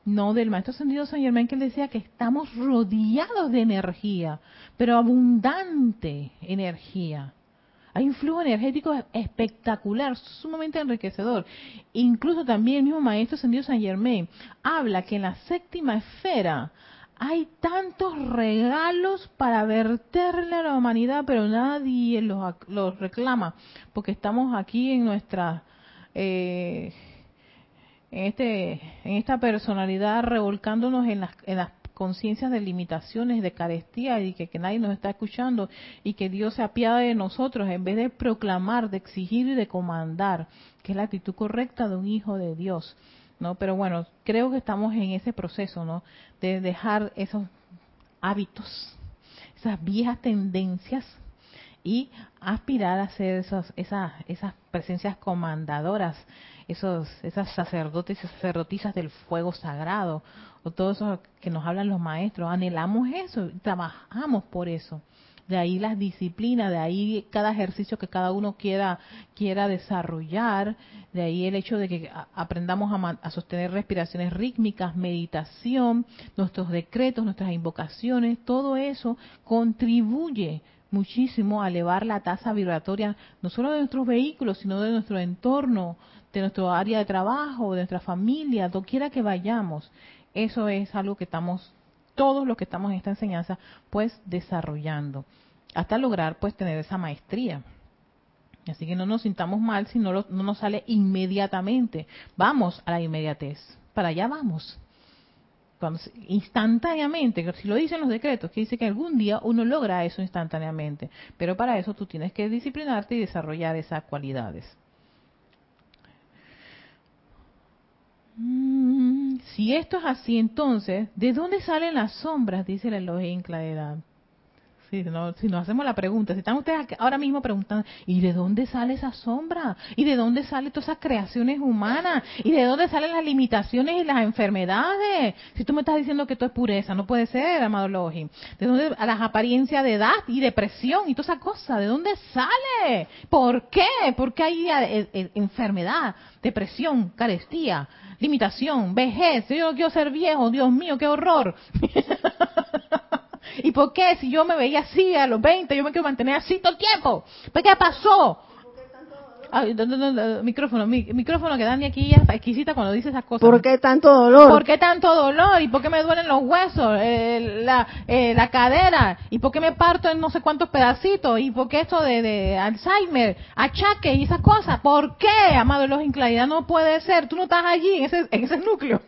no, del maestro ascendido San Germán que él decía que estamos rodeados de energía, pero abundante energía. Hay un flujo energético espectacular, sumamente enriquecedor. Incluso también el mismo maestro ascendido San Germain habla que en la séptima esfera hay tantos regalos para verterle a la humanidad, pero nadie los, los reclama, porque estamos aquí en nuestra eh, en, este, en esta personalidad revolcándonos en las, en las conciencias de limitaciones, de carestía y que, nadie nos está escuchando y que Dios se apiade de nosotros en vez de proclamar, de exigir y de comandar, que es la actitud correcta de un hijo de Dios. ¿no? Pero bueno, creo que estamos en ese proceso, ¿no? De dejar esos hábitos, esas viejas tendencias y aspirar a ser esas, esas, esas presencias comandadoras esos, esas sacerdotes y sacerdotisas del fuego sagrado, o todo eso que nos hablan los maestros, anhelamos eso, trabajamos por eso. De ahí las disciplinas, de ahí cada ejercicio que cada uno quiera, quiera desarrollar, de ahí el hecho de que aprendamos a, a sostener respiraciones rítmicas, meditación, nuestros decretos, nuestras invocaciones, todo eso contribuye muchísimo a elevar la tasa vibratoria no solo de nuestros vehículos, sino de nuestro entorno, de nuestro área de trabajo, de nuestra familia, doquiera que vayamos. Eso es algo que estamos, todos los que estamos en esta enseñanza, pues desarrollando, hasta lograr pues tener esa maestría. Así que no nos sintamos mal si no, no nos sale inmediatamente. Vamos a la inmediatez. Para allá vamos. Instantáneamente, si lo dicen los decretos, que dice que algún día uno logra eso instantáneamente. Pero para eso tú tienes que disciplinarte y desarrollar esas cualidades. Mm, si esto es así, entonces, ¿de dónde salen las sombras? Dice el Elohim Claridad. Si, no, si nos hacemos la pregunta, si están ustedes ahora mismo preguntando, ¿y de dónde sale esa sombra? ¿Y de dónde salen todas esas creaciones humanas? ¿Y de dónde salen las limitaciones y las enfermedades? Si tú me estás diciendo que esto es pureza, no puede ser, amado Elohim. ¿De dónde las apariencias de edad y depresión y toda esa cosa? ¿De dónde sale? ¿Por qué? ¿Por qué hay eh, eh, enfermedad, depresión, carestía? limitación, vejez, yo quiero ser viejo, Dios mío, qué horror. ¿Y por qué si yo me veía así a los 20, yo me quiero mantener así todo el tiempo? ¿Por qué pasó? Ay, no, no, no, no, micrófono, mi- micrófono que Dani aquí es exquisita cuando dice esas cosas. ¿Por qué tanto dolor? ¿Por qué tanto dolor? ¿Y por qué me duelen los huesos? Eh, la, eh, la cadera. ¿Y por qué me parto en no sé cuántos pedacitos? ¿Y por qué esto de, de Alzheimer, achaque y esas cosas? ¿Por qué, amado Elohim? Claridad no puede ser. Tú no estás allí en ese, en ese núcleo.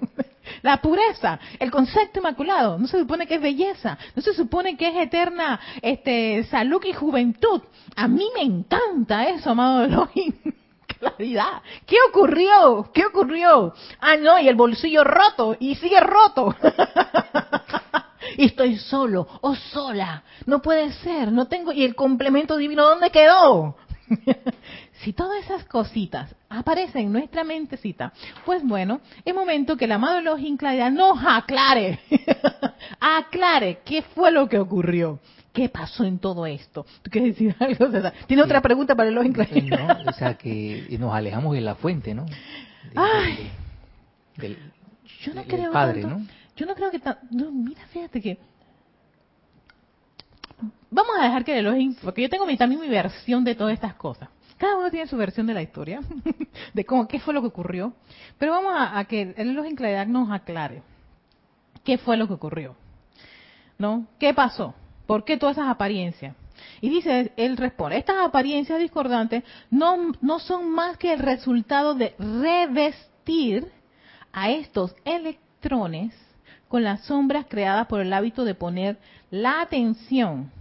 La pureza, el concepto inmaculado, no se supone que es belleza, no se supone que es eterna este, salud y juventud. A mí me encanta eso, amado Elohim. Claridad. ¿Qué ocurrió? ¿Qué ocurrió? Ah, no, y el bolsillo roto, y sigue roto. y estoy solo o sola. No puede ser, no tengo. ¿Y el complemento divino dónde quedó? si todas esas cositas aparecen en nuestra mentecita, pues bueno, es momento que el amado Elohim Claridad nos aclare. aclare qué fue lo que ocurrió. ¿Qué pasó en todo esto? ¿Tú quieres decir algo? ¿Tiene Sí. otra pregunta para Elohim Sí, Claridad? ¿no? O sea, que nos alejamos de la fuente, ¿no? De- Ay. de- del, Yo no del creo Padre, tanto- ¿no? Yo no creo que tan- no, mira, fíjate que vamos a dejar que el Elohim, porque yo tengo mi, también mi versión de todas estas cosas. Cada uno tiene su versión de la historia, de cómo, qué fue lo que ocurrió. Pero vamos a, que el Elohim Claridad nos aclare qué fue lo que ocurrió. ¿No? ¿Qué pasó? ¿Por qué todas esas apariencias? Y dice, él responde, estas apariencias discordantes no, no son más que el resultado de revestir a estos electrones con las sombras creadas por el hábito de poner la atención,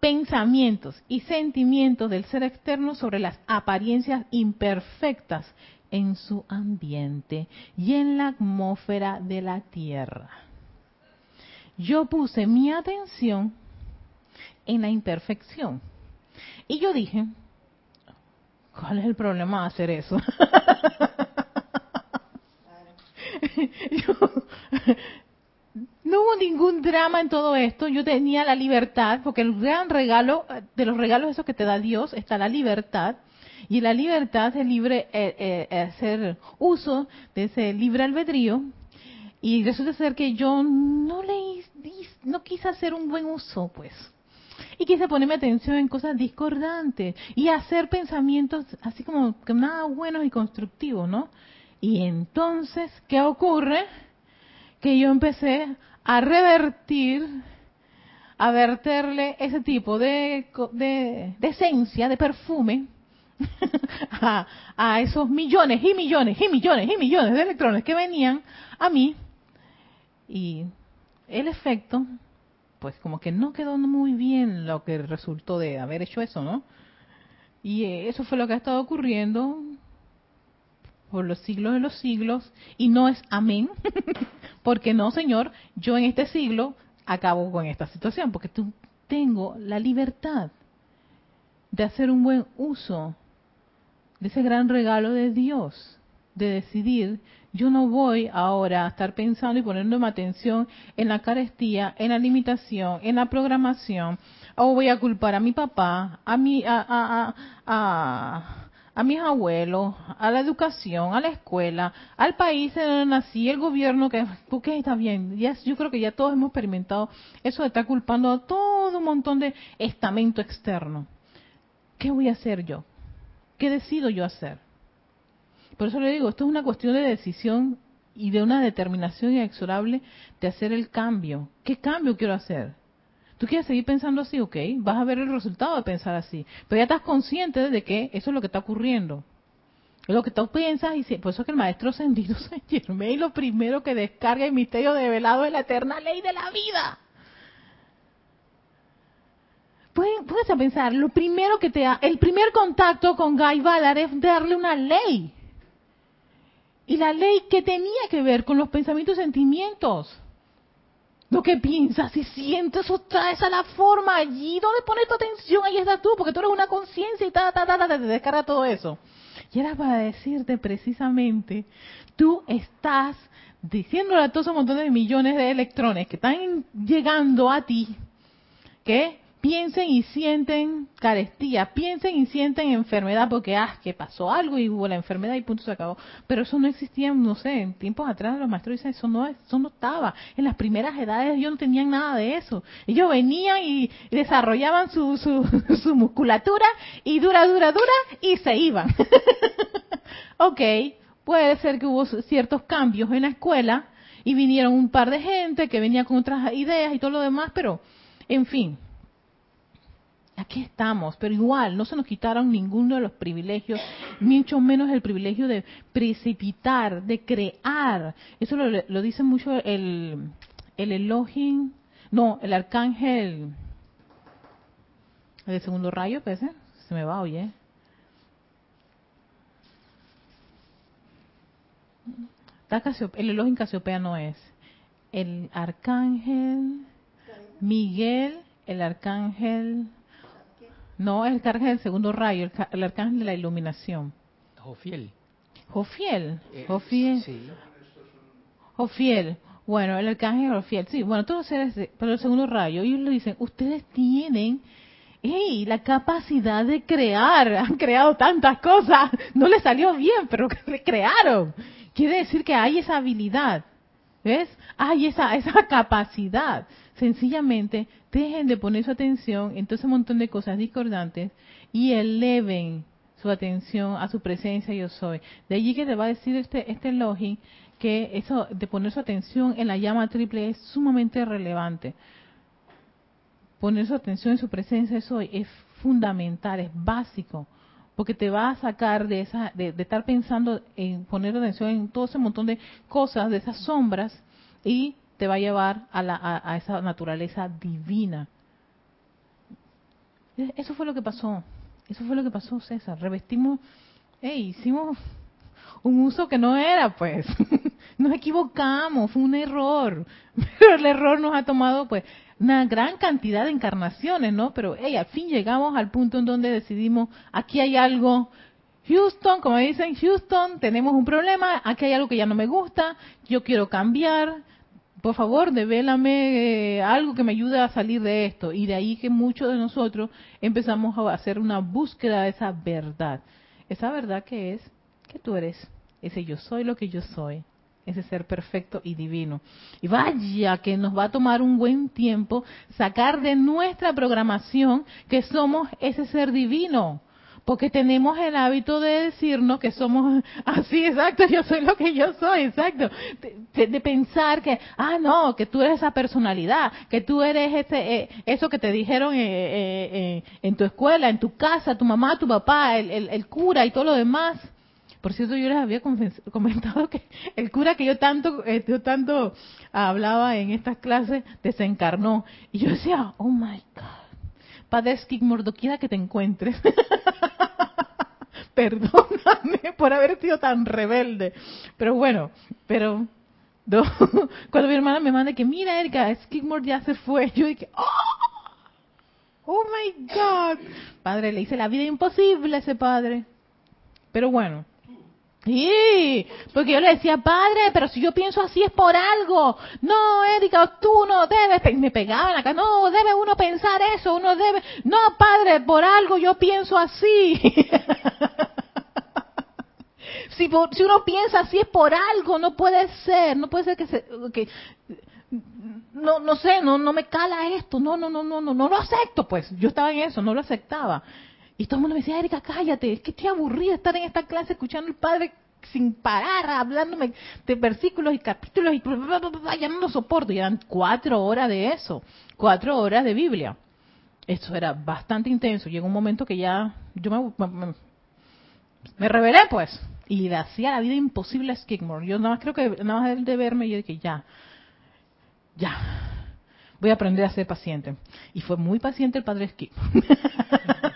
pensamientos y sentimientos del ser externo sobre las apariencias imperfectas en su ambiente y en la atmósfera de la Tierra. Yo puse mi atención en la imperfección. Y yo dije, ¿cuál es el problema de hacer eso? Yo- no hubo ningún drama en todo esto. Yo tenía la libertad, porque el gran regalo, de los regalos esos que te da Dios, está la libertad. Y la libertad es libre eh, eh, eh, hacer uso de ese libre albedrío. Y resulta ser que yo no le no quise hacer un buen uso, pues. Y quise ponerme atención en cosas discordantes y hacer pensamientos así como que nada buenos y constructivos, ¿no? Y entonces, ¿qué ocurre? Que yo empecé a revertir, a verterle ese tipo de, de esencia, de perfume, a, a esos millones y millones y millones y millones de electrones que venían a mí. Y el efecto, pues como que no quedó muy bien lo que resultó de haber hecho eso, ¿no? Y eh, eso fue lo que ha estado ocurriendo por los siglos de los siglos y no es amén, porque no, Señor, yo en este siglo acabo con esta situación, porque tú tengo la libertad de hacer un buen uso de ese gran regalo de Dios, de decidir, yo no voy ahora a estar pensando y poniéndome atención en la carestía, en la limitación, en la programación, o voy a culpar a mi papá, a mi, a, a, a, a, mis abuelos, a la educación, a la escuela, al país en donde nací, el gobierno que, porque está bien, ya, yo creo que ya todos hemos experimentado eso de estar culpando a todo un montón de estamento externo. ¿Qué voy a hacer yo? ¿Qué decido yo hacer? Por eso le digo, esto es una cuestión de decisión y de una determinación inexorable de hacer el cambio. ¿Qué cambio quiero hacer? ¿Tú quieres seguir pensando así? Ok, vas a ver el resultado de pensar así. Pero ya estás consciente de que eso es lo que está ocurriendo. Es lo que tú piensas y por eso es que el maestro ascendido Saint Germain lo primero que descarga el misterio de velado es la eterna ley de la vida. Puedes pensar, lo primero que te da, el primer contacto con Guy Ballard es darle una ley. Y la ley que tenía que ver con los pensamientos y sentimientos. Lo que piensas y sientes, eso traes a la forma allí. Donde pones tu atención, ahí estás tú, porque tú eres una conciencia y ta, ta, ta, ta, te descarga todo eso. Y era para decirte precisamente, tú estás diciéndole a todos esos montones de millones de electrones que están llegando a ti, que piensen y sienten carestía, piensen y sienten enfermedad porque, ah, que pasó algo y hubo la enfermedad y punto se acabó. Pero eso no existía, no sé, en tiempos atrás los maestros dicen, eso no, eso no estaba. En las primeras edades ellos no tenían nada de eso. Ellos venían y desarrollaban su, su, su musculatura y dura, dura, dura y se iban. ok, puede ser que hubo ciertos cambios en la escuela y vinieron un par de gente que venía con otras ideas y todo lo demás, pero, en fin, aquí estamos, pero igual no se nos quitaron ninguno de los privilegios, mucho menos el privilegio de precipitar, de crear. Eso lo, dice mucho el, el Elohim, no, el arcángel, el segundo rayo, pues, se me va, oye. El Elohim Casiopea no es. El arcángel Miguel, el arcángel no, el arcángel del segundo rayo, el, arcángel de la iluminación. Jofiel. Jofiel. Eh, Jofiel. Sí. Jofiel. Bueno, el arcángel Jofiel. Sí, bueno, todos seres, pero el segundo rayo. Ellos le dicen, ustedes tienen hey, la capacidad de crear. Han creado tantas cosas. No les salió bien, pero le crearon. Quiere decir que hay esa habilidad. ¿Ves? Hay esa, esa capacidad sencillamente dejen de poner su atención en todo ese montón de cosas discordantes y eleven su atención a su presencia yo soy. De allí que te va a decir este, este login que eso de poner su atención en la llama triple es sumamente relevante. Poner su atención en su presencia yo soy es fundamental, es básico, porque te va a sacar de esa, de, estar pensando en poner atención en todo ese montón de cosas, de esas sombras, y te va a llevar a, la, a, esa naturaleza divina. Eso fue lo que pasó. Eso fue lo que pasó, César. Revestimos, hey, hicimos un uso que no era, pues. Nos equivocamos, fue un error. Pero el error nos ha tomado, pues, una gran cantidad de encarnaciones, ¿no? Pero, hey, al fin llegamos al punto en donde decidimos, aquí hay algo. Houston, como dicen, Houston, tenemos un problema, aquí hay algo que ya no me gusta, yo quiero cambiar, por favor, devélame eh, algo que me ayude a salir de esto. Y de ahí que muchos de nosotros empezamos a hacer una búsqueda de esa verdad. Esa verdad que es que tú eres ese yo soy lo que yo soy, ese ser perfecto y divino. Y vaya que nos va a tomar un buen tiempo sacar de nuestra programación que somos ese ser divino porque tenemos el hábito de decirnos que somos así, exacto, yo soy lo que yo soy, exacto, de, pensar que, ah, no, que tú eres esa personalidad, que tú eres ese, eh, eso que te dijeron eh, eh, en tu escuela, en tu casa, tu mamá, tu papá, el, el, cura y todo lo demás. Por cierto, yo les había comentado que el cura que yo tanto, yo tanto hablaba en estas clases desencarnó. Y yo decía, oh my God. Padre Skigmore, quiera que te encuentres. Perdóname por haber sido tan rebelde. Pero bueno, pero cuando mi hermana me manda que, mira, Erika, Skigmore ya se fue, yo dije, ¡oh! ¡Oh my God! Padre, le hice la vida imposible a ese padre. Pero bueno, Sí, porque yo le decía, padre, pero si yo pienso así es por algo. No, Erika, tú no debes. Me pegaban acá, no, debe uno pensar eso, uno debe. No, padre, por algo yo pienso así. si, si uno piensa así es por algo, no puede ser, no puede ser que se. Que, no, no sé, no, no me cala esto, no, no, no, no, no, no lo acepto, pues. Yo estaba en eso, no lo aceptaba. Y todo el mundo me decía, Erika, cállate, es que estoy aburrida de estar en esta clase escuchando al padre sin parar, hablándome de versículos y capítulos y ya no lo soporto. Y eran cuatro horas de eso, cuatro horas de Biblia. Eso era bastante intenso. Llegó un momento que ya yo me, rebelé, pues, y le hacía la vida imposible a Skidmore. Yo nada más creo que, nada más de verme, yo dije, ya, ya, voy a aprender a ser paciente. Y fue muy paciente el padre Skidmore.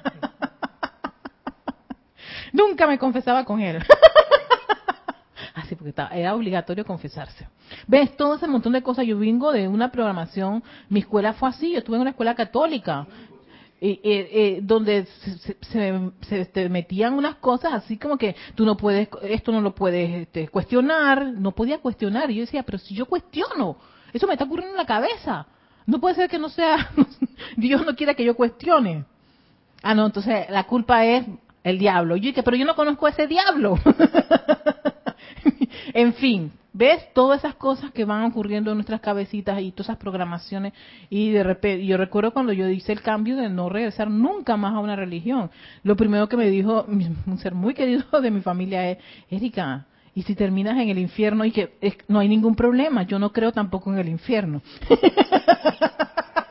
Nunca me confesaba con él. Así, porque era obligatorio confesarse. ¿Ves? Todo ese montón de cosas. Yo vengo de una programación, mi escuela fue así, yo estuve en una escuela católica. Eh, donde se, te metían unas cosas así como que tú no puedes, esto no lo puedes este, cuestionar, no podía cuestionar. Y yo decía, pero si yo cuestiono, eso me está ocurriendo en la cabeza. No puede ser que no sea, Dios no quiere que yo cuestione. Ah, no, entonces la culpa es el diablo. Yo pero yo no conozco a ese diablo. en fin, ¿ves? Todas esas cosas que van ocurriendo en nuestras cabecitas y todas esas programaciones. Y de repente, yo recuerdo cuando yo hice el cambio de no regresar nunca más a una religión. Lo primero que me dijo un ser muy querido de mi familia es, Erika, y si terminas en el infierno y que no hay ningún problema, yo no creo tampoco en el infierno.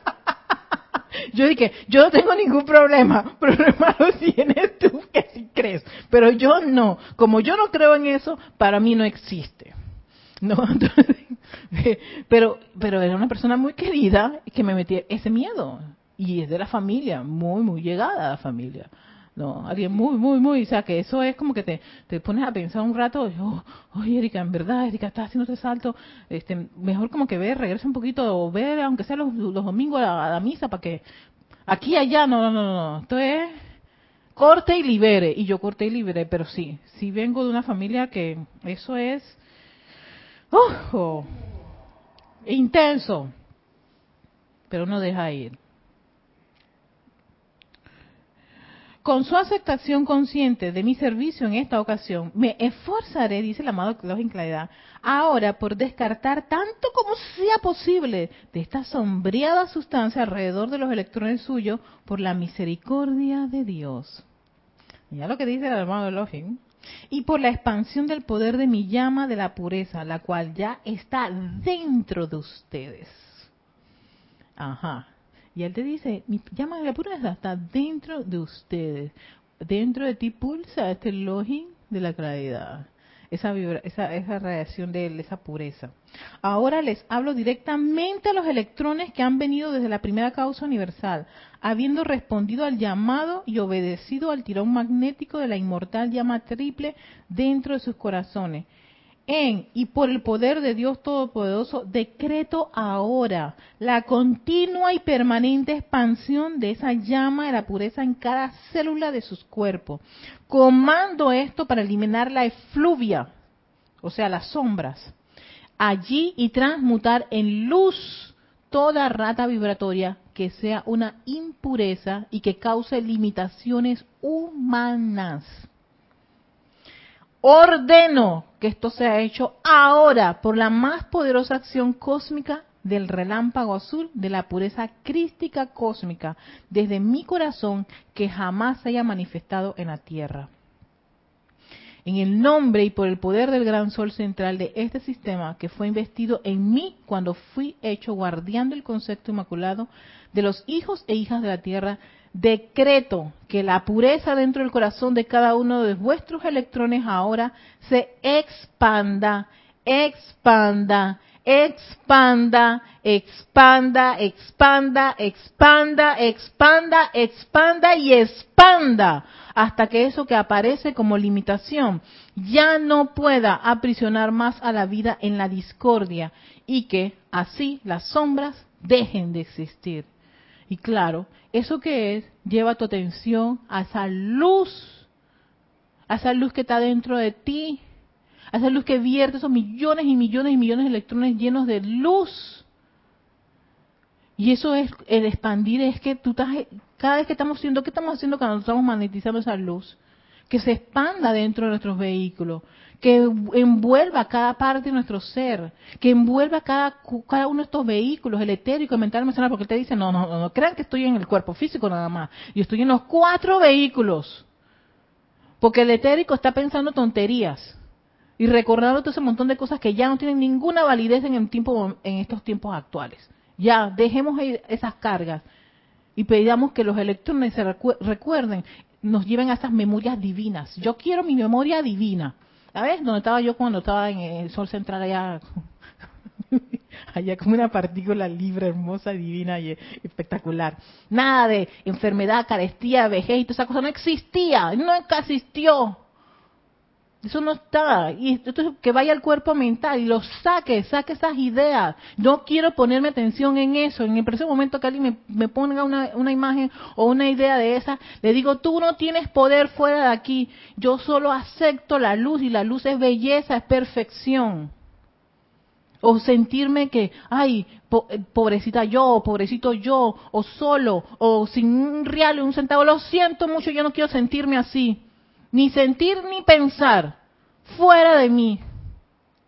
yo dije, yo no tengo ningún problema, problema lo tienes tú que sí crees, pero yo no, como yo no creo en eso, para mí no existe. No, pero, pero era una persona muy querida que me metía ese miedo y es de la familia, muy, muy llegada a la familia. No, alguien muy, muy, muy, o sea, que eso es como que te, te pones a pensar un rato, oh, oye, Erika, en verdad, Erika, estás haciendo este salto, este, mejor como que ver, regresa un poquito, o ver, aunque sea los, los domingos a la, misa, para que, aquí, allá, no, no, no, no, esto es corte y libere, y yo corté y liberé, pero sí, sí vengo de una familia que eso es, oh, intenso, pero no deja ir. Con su aceptación consciente de mi servicio en esta ocasión, me esforzaré, dice el amado Claus en claridad, ahora por descartar tanto como sea posible de esta sombreada sustancia alrededor de los electrones suyos por la misericordia de Dios. Ya lo que dice el amado Elohim. Y por la expansión del poder de mi llama de la pureza, la cual ya está dentro de ustedes. Ajá. Y él te dice, mi llama de la pureza está dentro de ustedes. Dentro de ti pulsa este login de la claridad. Esa, vibra, esa, esa radiación de él, esa pureza. Ahora les hablo directamente a los electrones que han venido desde la primera causa universal, habiendo respondido al llamado y obedecido al tirón magnético de la inmortal llama triple dentro de sus corazones en y por el poder de Dios Todopoderoso, decreto ahora la continua y permanente expansión de esa llama de la pureza en cada célula de sus cuerpos. Comando esto para eliminar la efluvia, o sea, las sombras, allí y transmutar en luz toda rata vibratoria que sea una impureza y que cause limitaciones humanas ordeno que esto sea hecho ahora por la más poderosa acción cósmica del relámpago azul de la pureza crística cósmica desde mi corazón que jamás se haya manifestado en la tierra. En el nombre y por el poder del gran sol central de este sistema que fue investido en mí cuando fui hecho guardián del concepto inmaculado de los hijos e hijas de la tierra, decreto que la pureza dentro del corazón de cada uno de vuestros electrones ahora se expanda, expanda, expanda, expanda, expanda, expanda, expanda, expanda y expanda hasta que eso que aparece como limitación ya no pueda aprisionar más a la vida en la discordia y que así las sombras dejen de existir. Y claro, ¿eso que es? Lleva tu atención a esa luz, a esa luz que está dentro de ti, a esa luz que vierte esos millones y millones y millones de electrones llenos de luz. Y eso es el expandir, es que tú estás, cada vez que estamos haciendo, ¿qué estamos haciendo cuando estamos magnetizando esa luz? Que se expanda dentro de nuestros vehículos, que envuelva cada parte de nuestro ser, que envuelva cada, cada uno de estos vehículos, el etérico, el mental, el emocional, porque te dice, no, no, no, crean que estoy en el cuerpo físico nada más, yo estoy en los cuatro vehículos, porque el etérico está pensando tonterías y recordando todo ese montón de cosas que ya no tienen ninguna validez en, el tiempo, en estos tiempos actuales. Ya, dejemos esas cargas y pedamos que los electrones se recuerden, nos lleven a esas memorias divinas. Yo quiero mi memoria divina. ¿Sabes? Donde estaba yo cuando estaba en el sol central allá, allá como una partícula libre, hermosa, divina y espectacular. Nada de enfermedad, carestía, vejez y toda esa cosa no existía, nunca existió. Eso no está. Y entonces que vaya al cuerpo mental y lo saque, saque esas ideas. No quiero ponerme atención en eso. En el presente momento que alguien me, ponga una, una, imagen o una idea de esa, le digo, tú no tienes poder fuera de aquí. Yo solo acepto la luz y la luz es belleza, es perfección. o sentirme que, ay, eh, pobrecita yo, pobrecito yo, o solo, o sin un real, un centavo, lo siento mucho, yo no quiero sentirme así, ni sentir ni pensar, fuera de mí.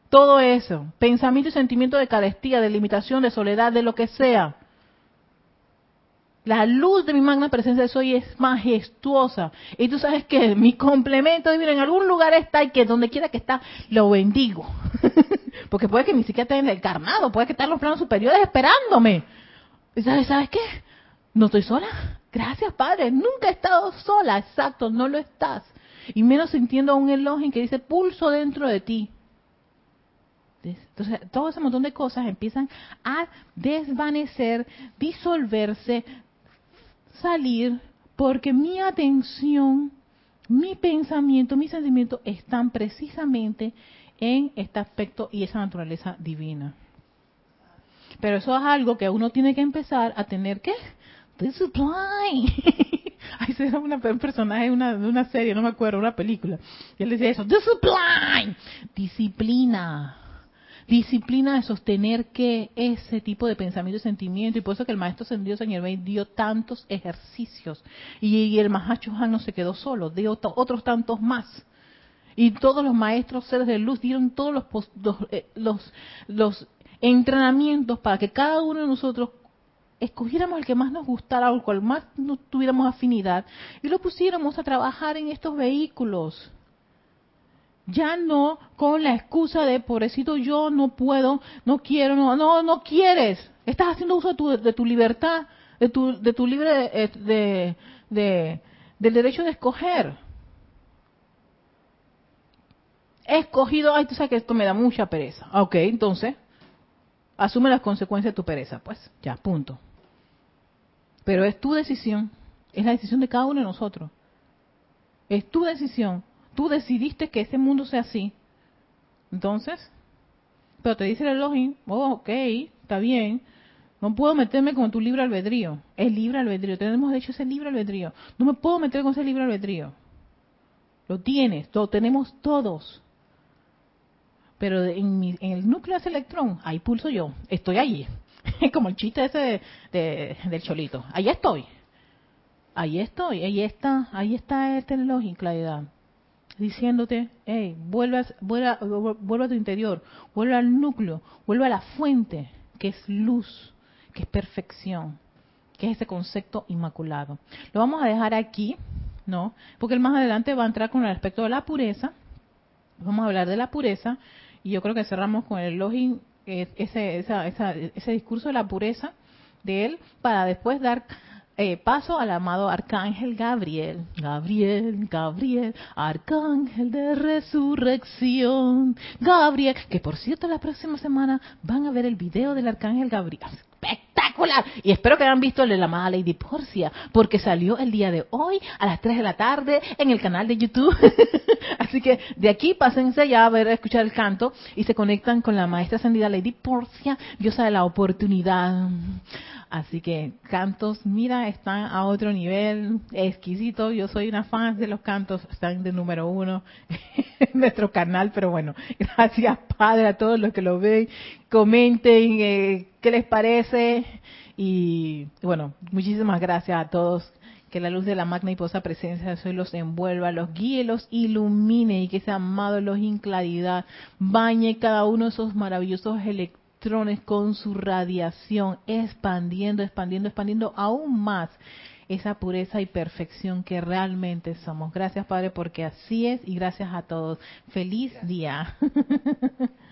Todo eso, pensamiento y sentimiento de carestía, de limitación, de soledad, de lo que sea. La luz de mi magna presencia de soy es majestuosa. Y tú sabes que mi complemento divino en algún lugar está y que donde quiera que está, lo bendigo. Porque puede que ni siquiera esté en el carnado, puede que esté en los planos superiores esperándome. ¿Sabes, ¿Sabes qué? No estoy sola. Gracias, Padre. Nunca he estado sola. Exacto, no lo estás. Y menos sintiendo un elogio que dice pulso dentro de ti. Entonces, todo ese montón de cosas empiezan a desvanecer, disolverse, salir, porque mi atención, mi pensamiento, mi sentimiento están precisamente en este aspecto y esa naturaleza divina. Pero eso es algo que uno tiene que empezar a tener que discipline. Se era una, un personaje de una, serie, no me acuerdo, una película. Y él decía eso, discipline, disciplina disciplina de sostener que ese tipo de pensamiento y sentimiento, y por eso que el maestro ascendido Señor Bay dio tantos ejercicios, y, el Mahacho no se quedó solo, dio otros tantos más. Y todos los maestros seres de luz dieron todos los, eh, los, los, entrenamientos para que cada uno de nosotros escogiéramos el que más nos gustara o el cual más nos tuviéramos afinidad y lo pusiéramos a trabajar en estos vehículos ya no con la excusa de pobrecito yo no puedo, no quiero, no, no, no quieres. Estás haciendo uso de tu, de tu libertad, de tu, de tu libre, eh, de, de, del derecho de escoger. He escogido, ay, tú sabes que esto me da mucha pereza. Ok, entonces, asume las consecuencias de tu pereza, pues, ya, punto. Pero es tu decisión, es la decisión de cada uno de nosotros. Es tu decisión Tú decidiste que ese mundo sea así. Entonces, pero te dice el Elohim, oh, ok, está bien, no puedo meterme con tu libre albedrío. Es libre albedrío, tenemos de hecho ese libre albedrío. No me puedo meter con ese libre albedrío. Lo tienes, lo tenemos todos. Pero en, el núcleo de ese electrón, ahí pulso yo, estoy allí. Como el chiste ese del cholito. Ahí estoy. Ahí estoy, ahí está, ahí está este Elohim, claridad diciéndote, hey, vuelve a, vuelve, a tu interior, vuelve al núcleo, vuelve a la fuente, que es luz, que es perfección, que es ese concepto inmaculado. Lo vamos a dejar aquí, ¿no? Porque él más adelante va a entrar con el aspecto de la pureza. Vamos a hablar de la pureza y yo creo que cerramos con el login, ese, ese discurso de la pureza de él, para después dar eh, paso al amado Arcángel Gabriel. Gabriel, Gabriel, Arcángel de resurrección. Gabriel, que por cierto la próxima semana van a ver el video del Arcángel Gabriel. Espectacular. Y espero que hayan visto el de la amada Lady Porcia, porque salió el día de hoy a las 3 de la tarde en el canal de YouTube. Así que de aquí pásense ya a ver, a escuchar el canto y se conectan con la maestra ascendida Lady Porcia, diosa de la oportunidad. Así que cantos, mira, están a otro nivel exquisito. Yo soy una fan de los cantos, están de número uno en nuestro canal. Pero bueno, gracias Padre a todos los que lo ven. Comenten eh, qué les parece. Y bueno, muchísimas gracias a todos. Que la luz de la magna y posa presencia de los envuelva, los guíe, los ilumine y que ese amado los en claridad bañe cada uno de esos maravillosos electrones con su radiación, expandiendo, expandiendo, expandiendo aún más esa pureza y perfección que realmente somos. Gracias Padre porque así es y gracias a todos. Feliz día.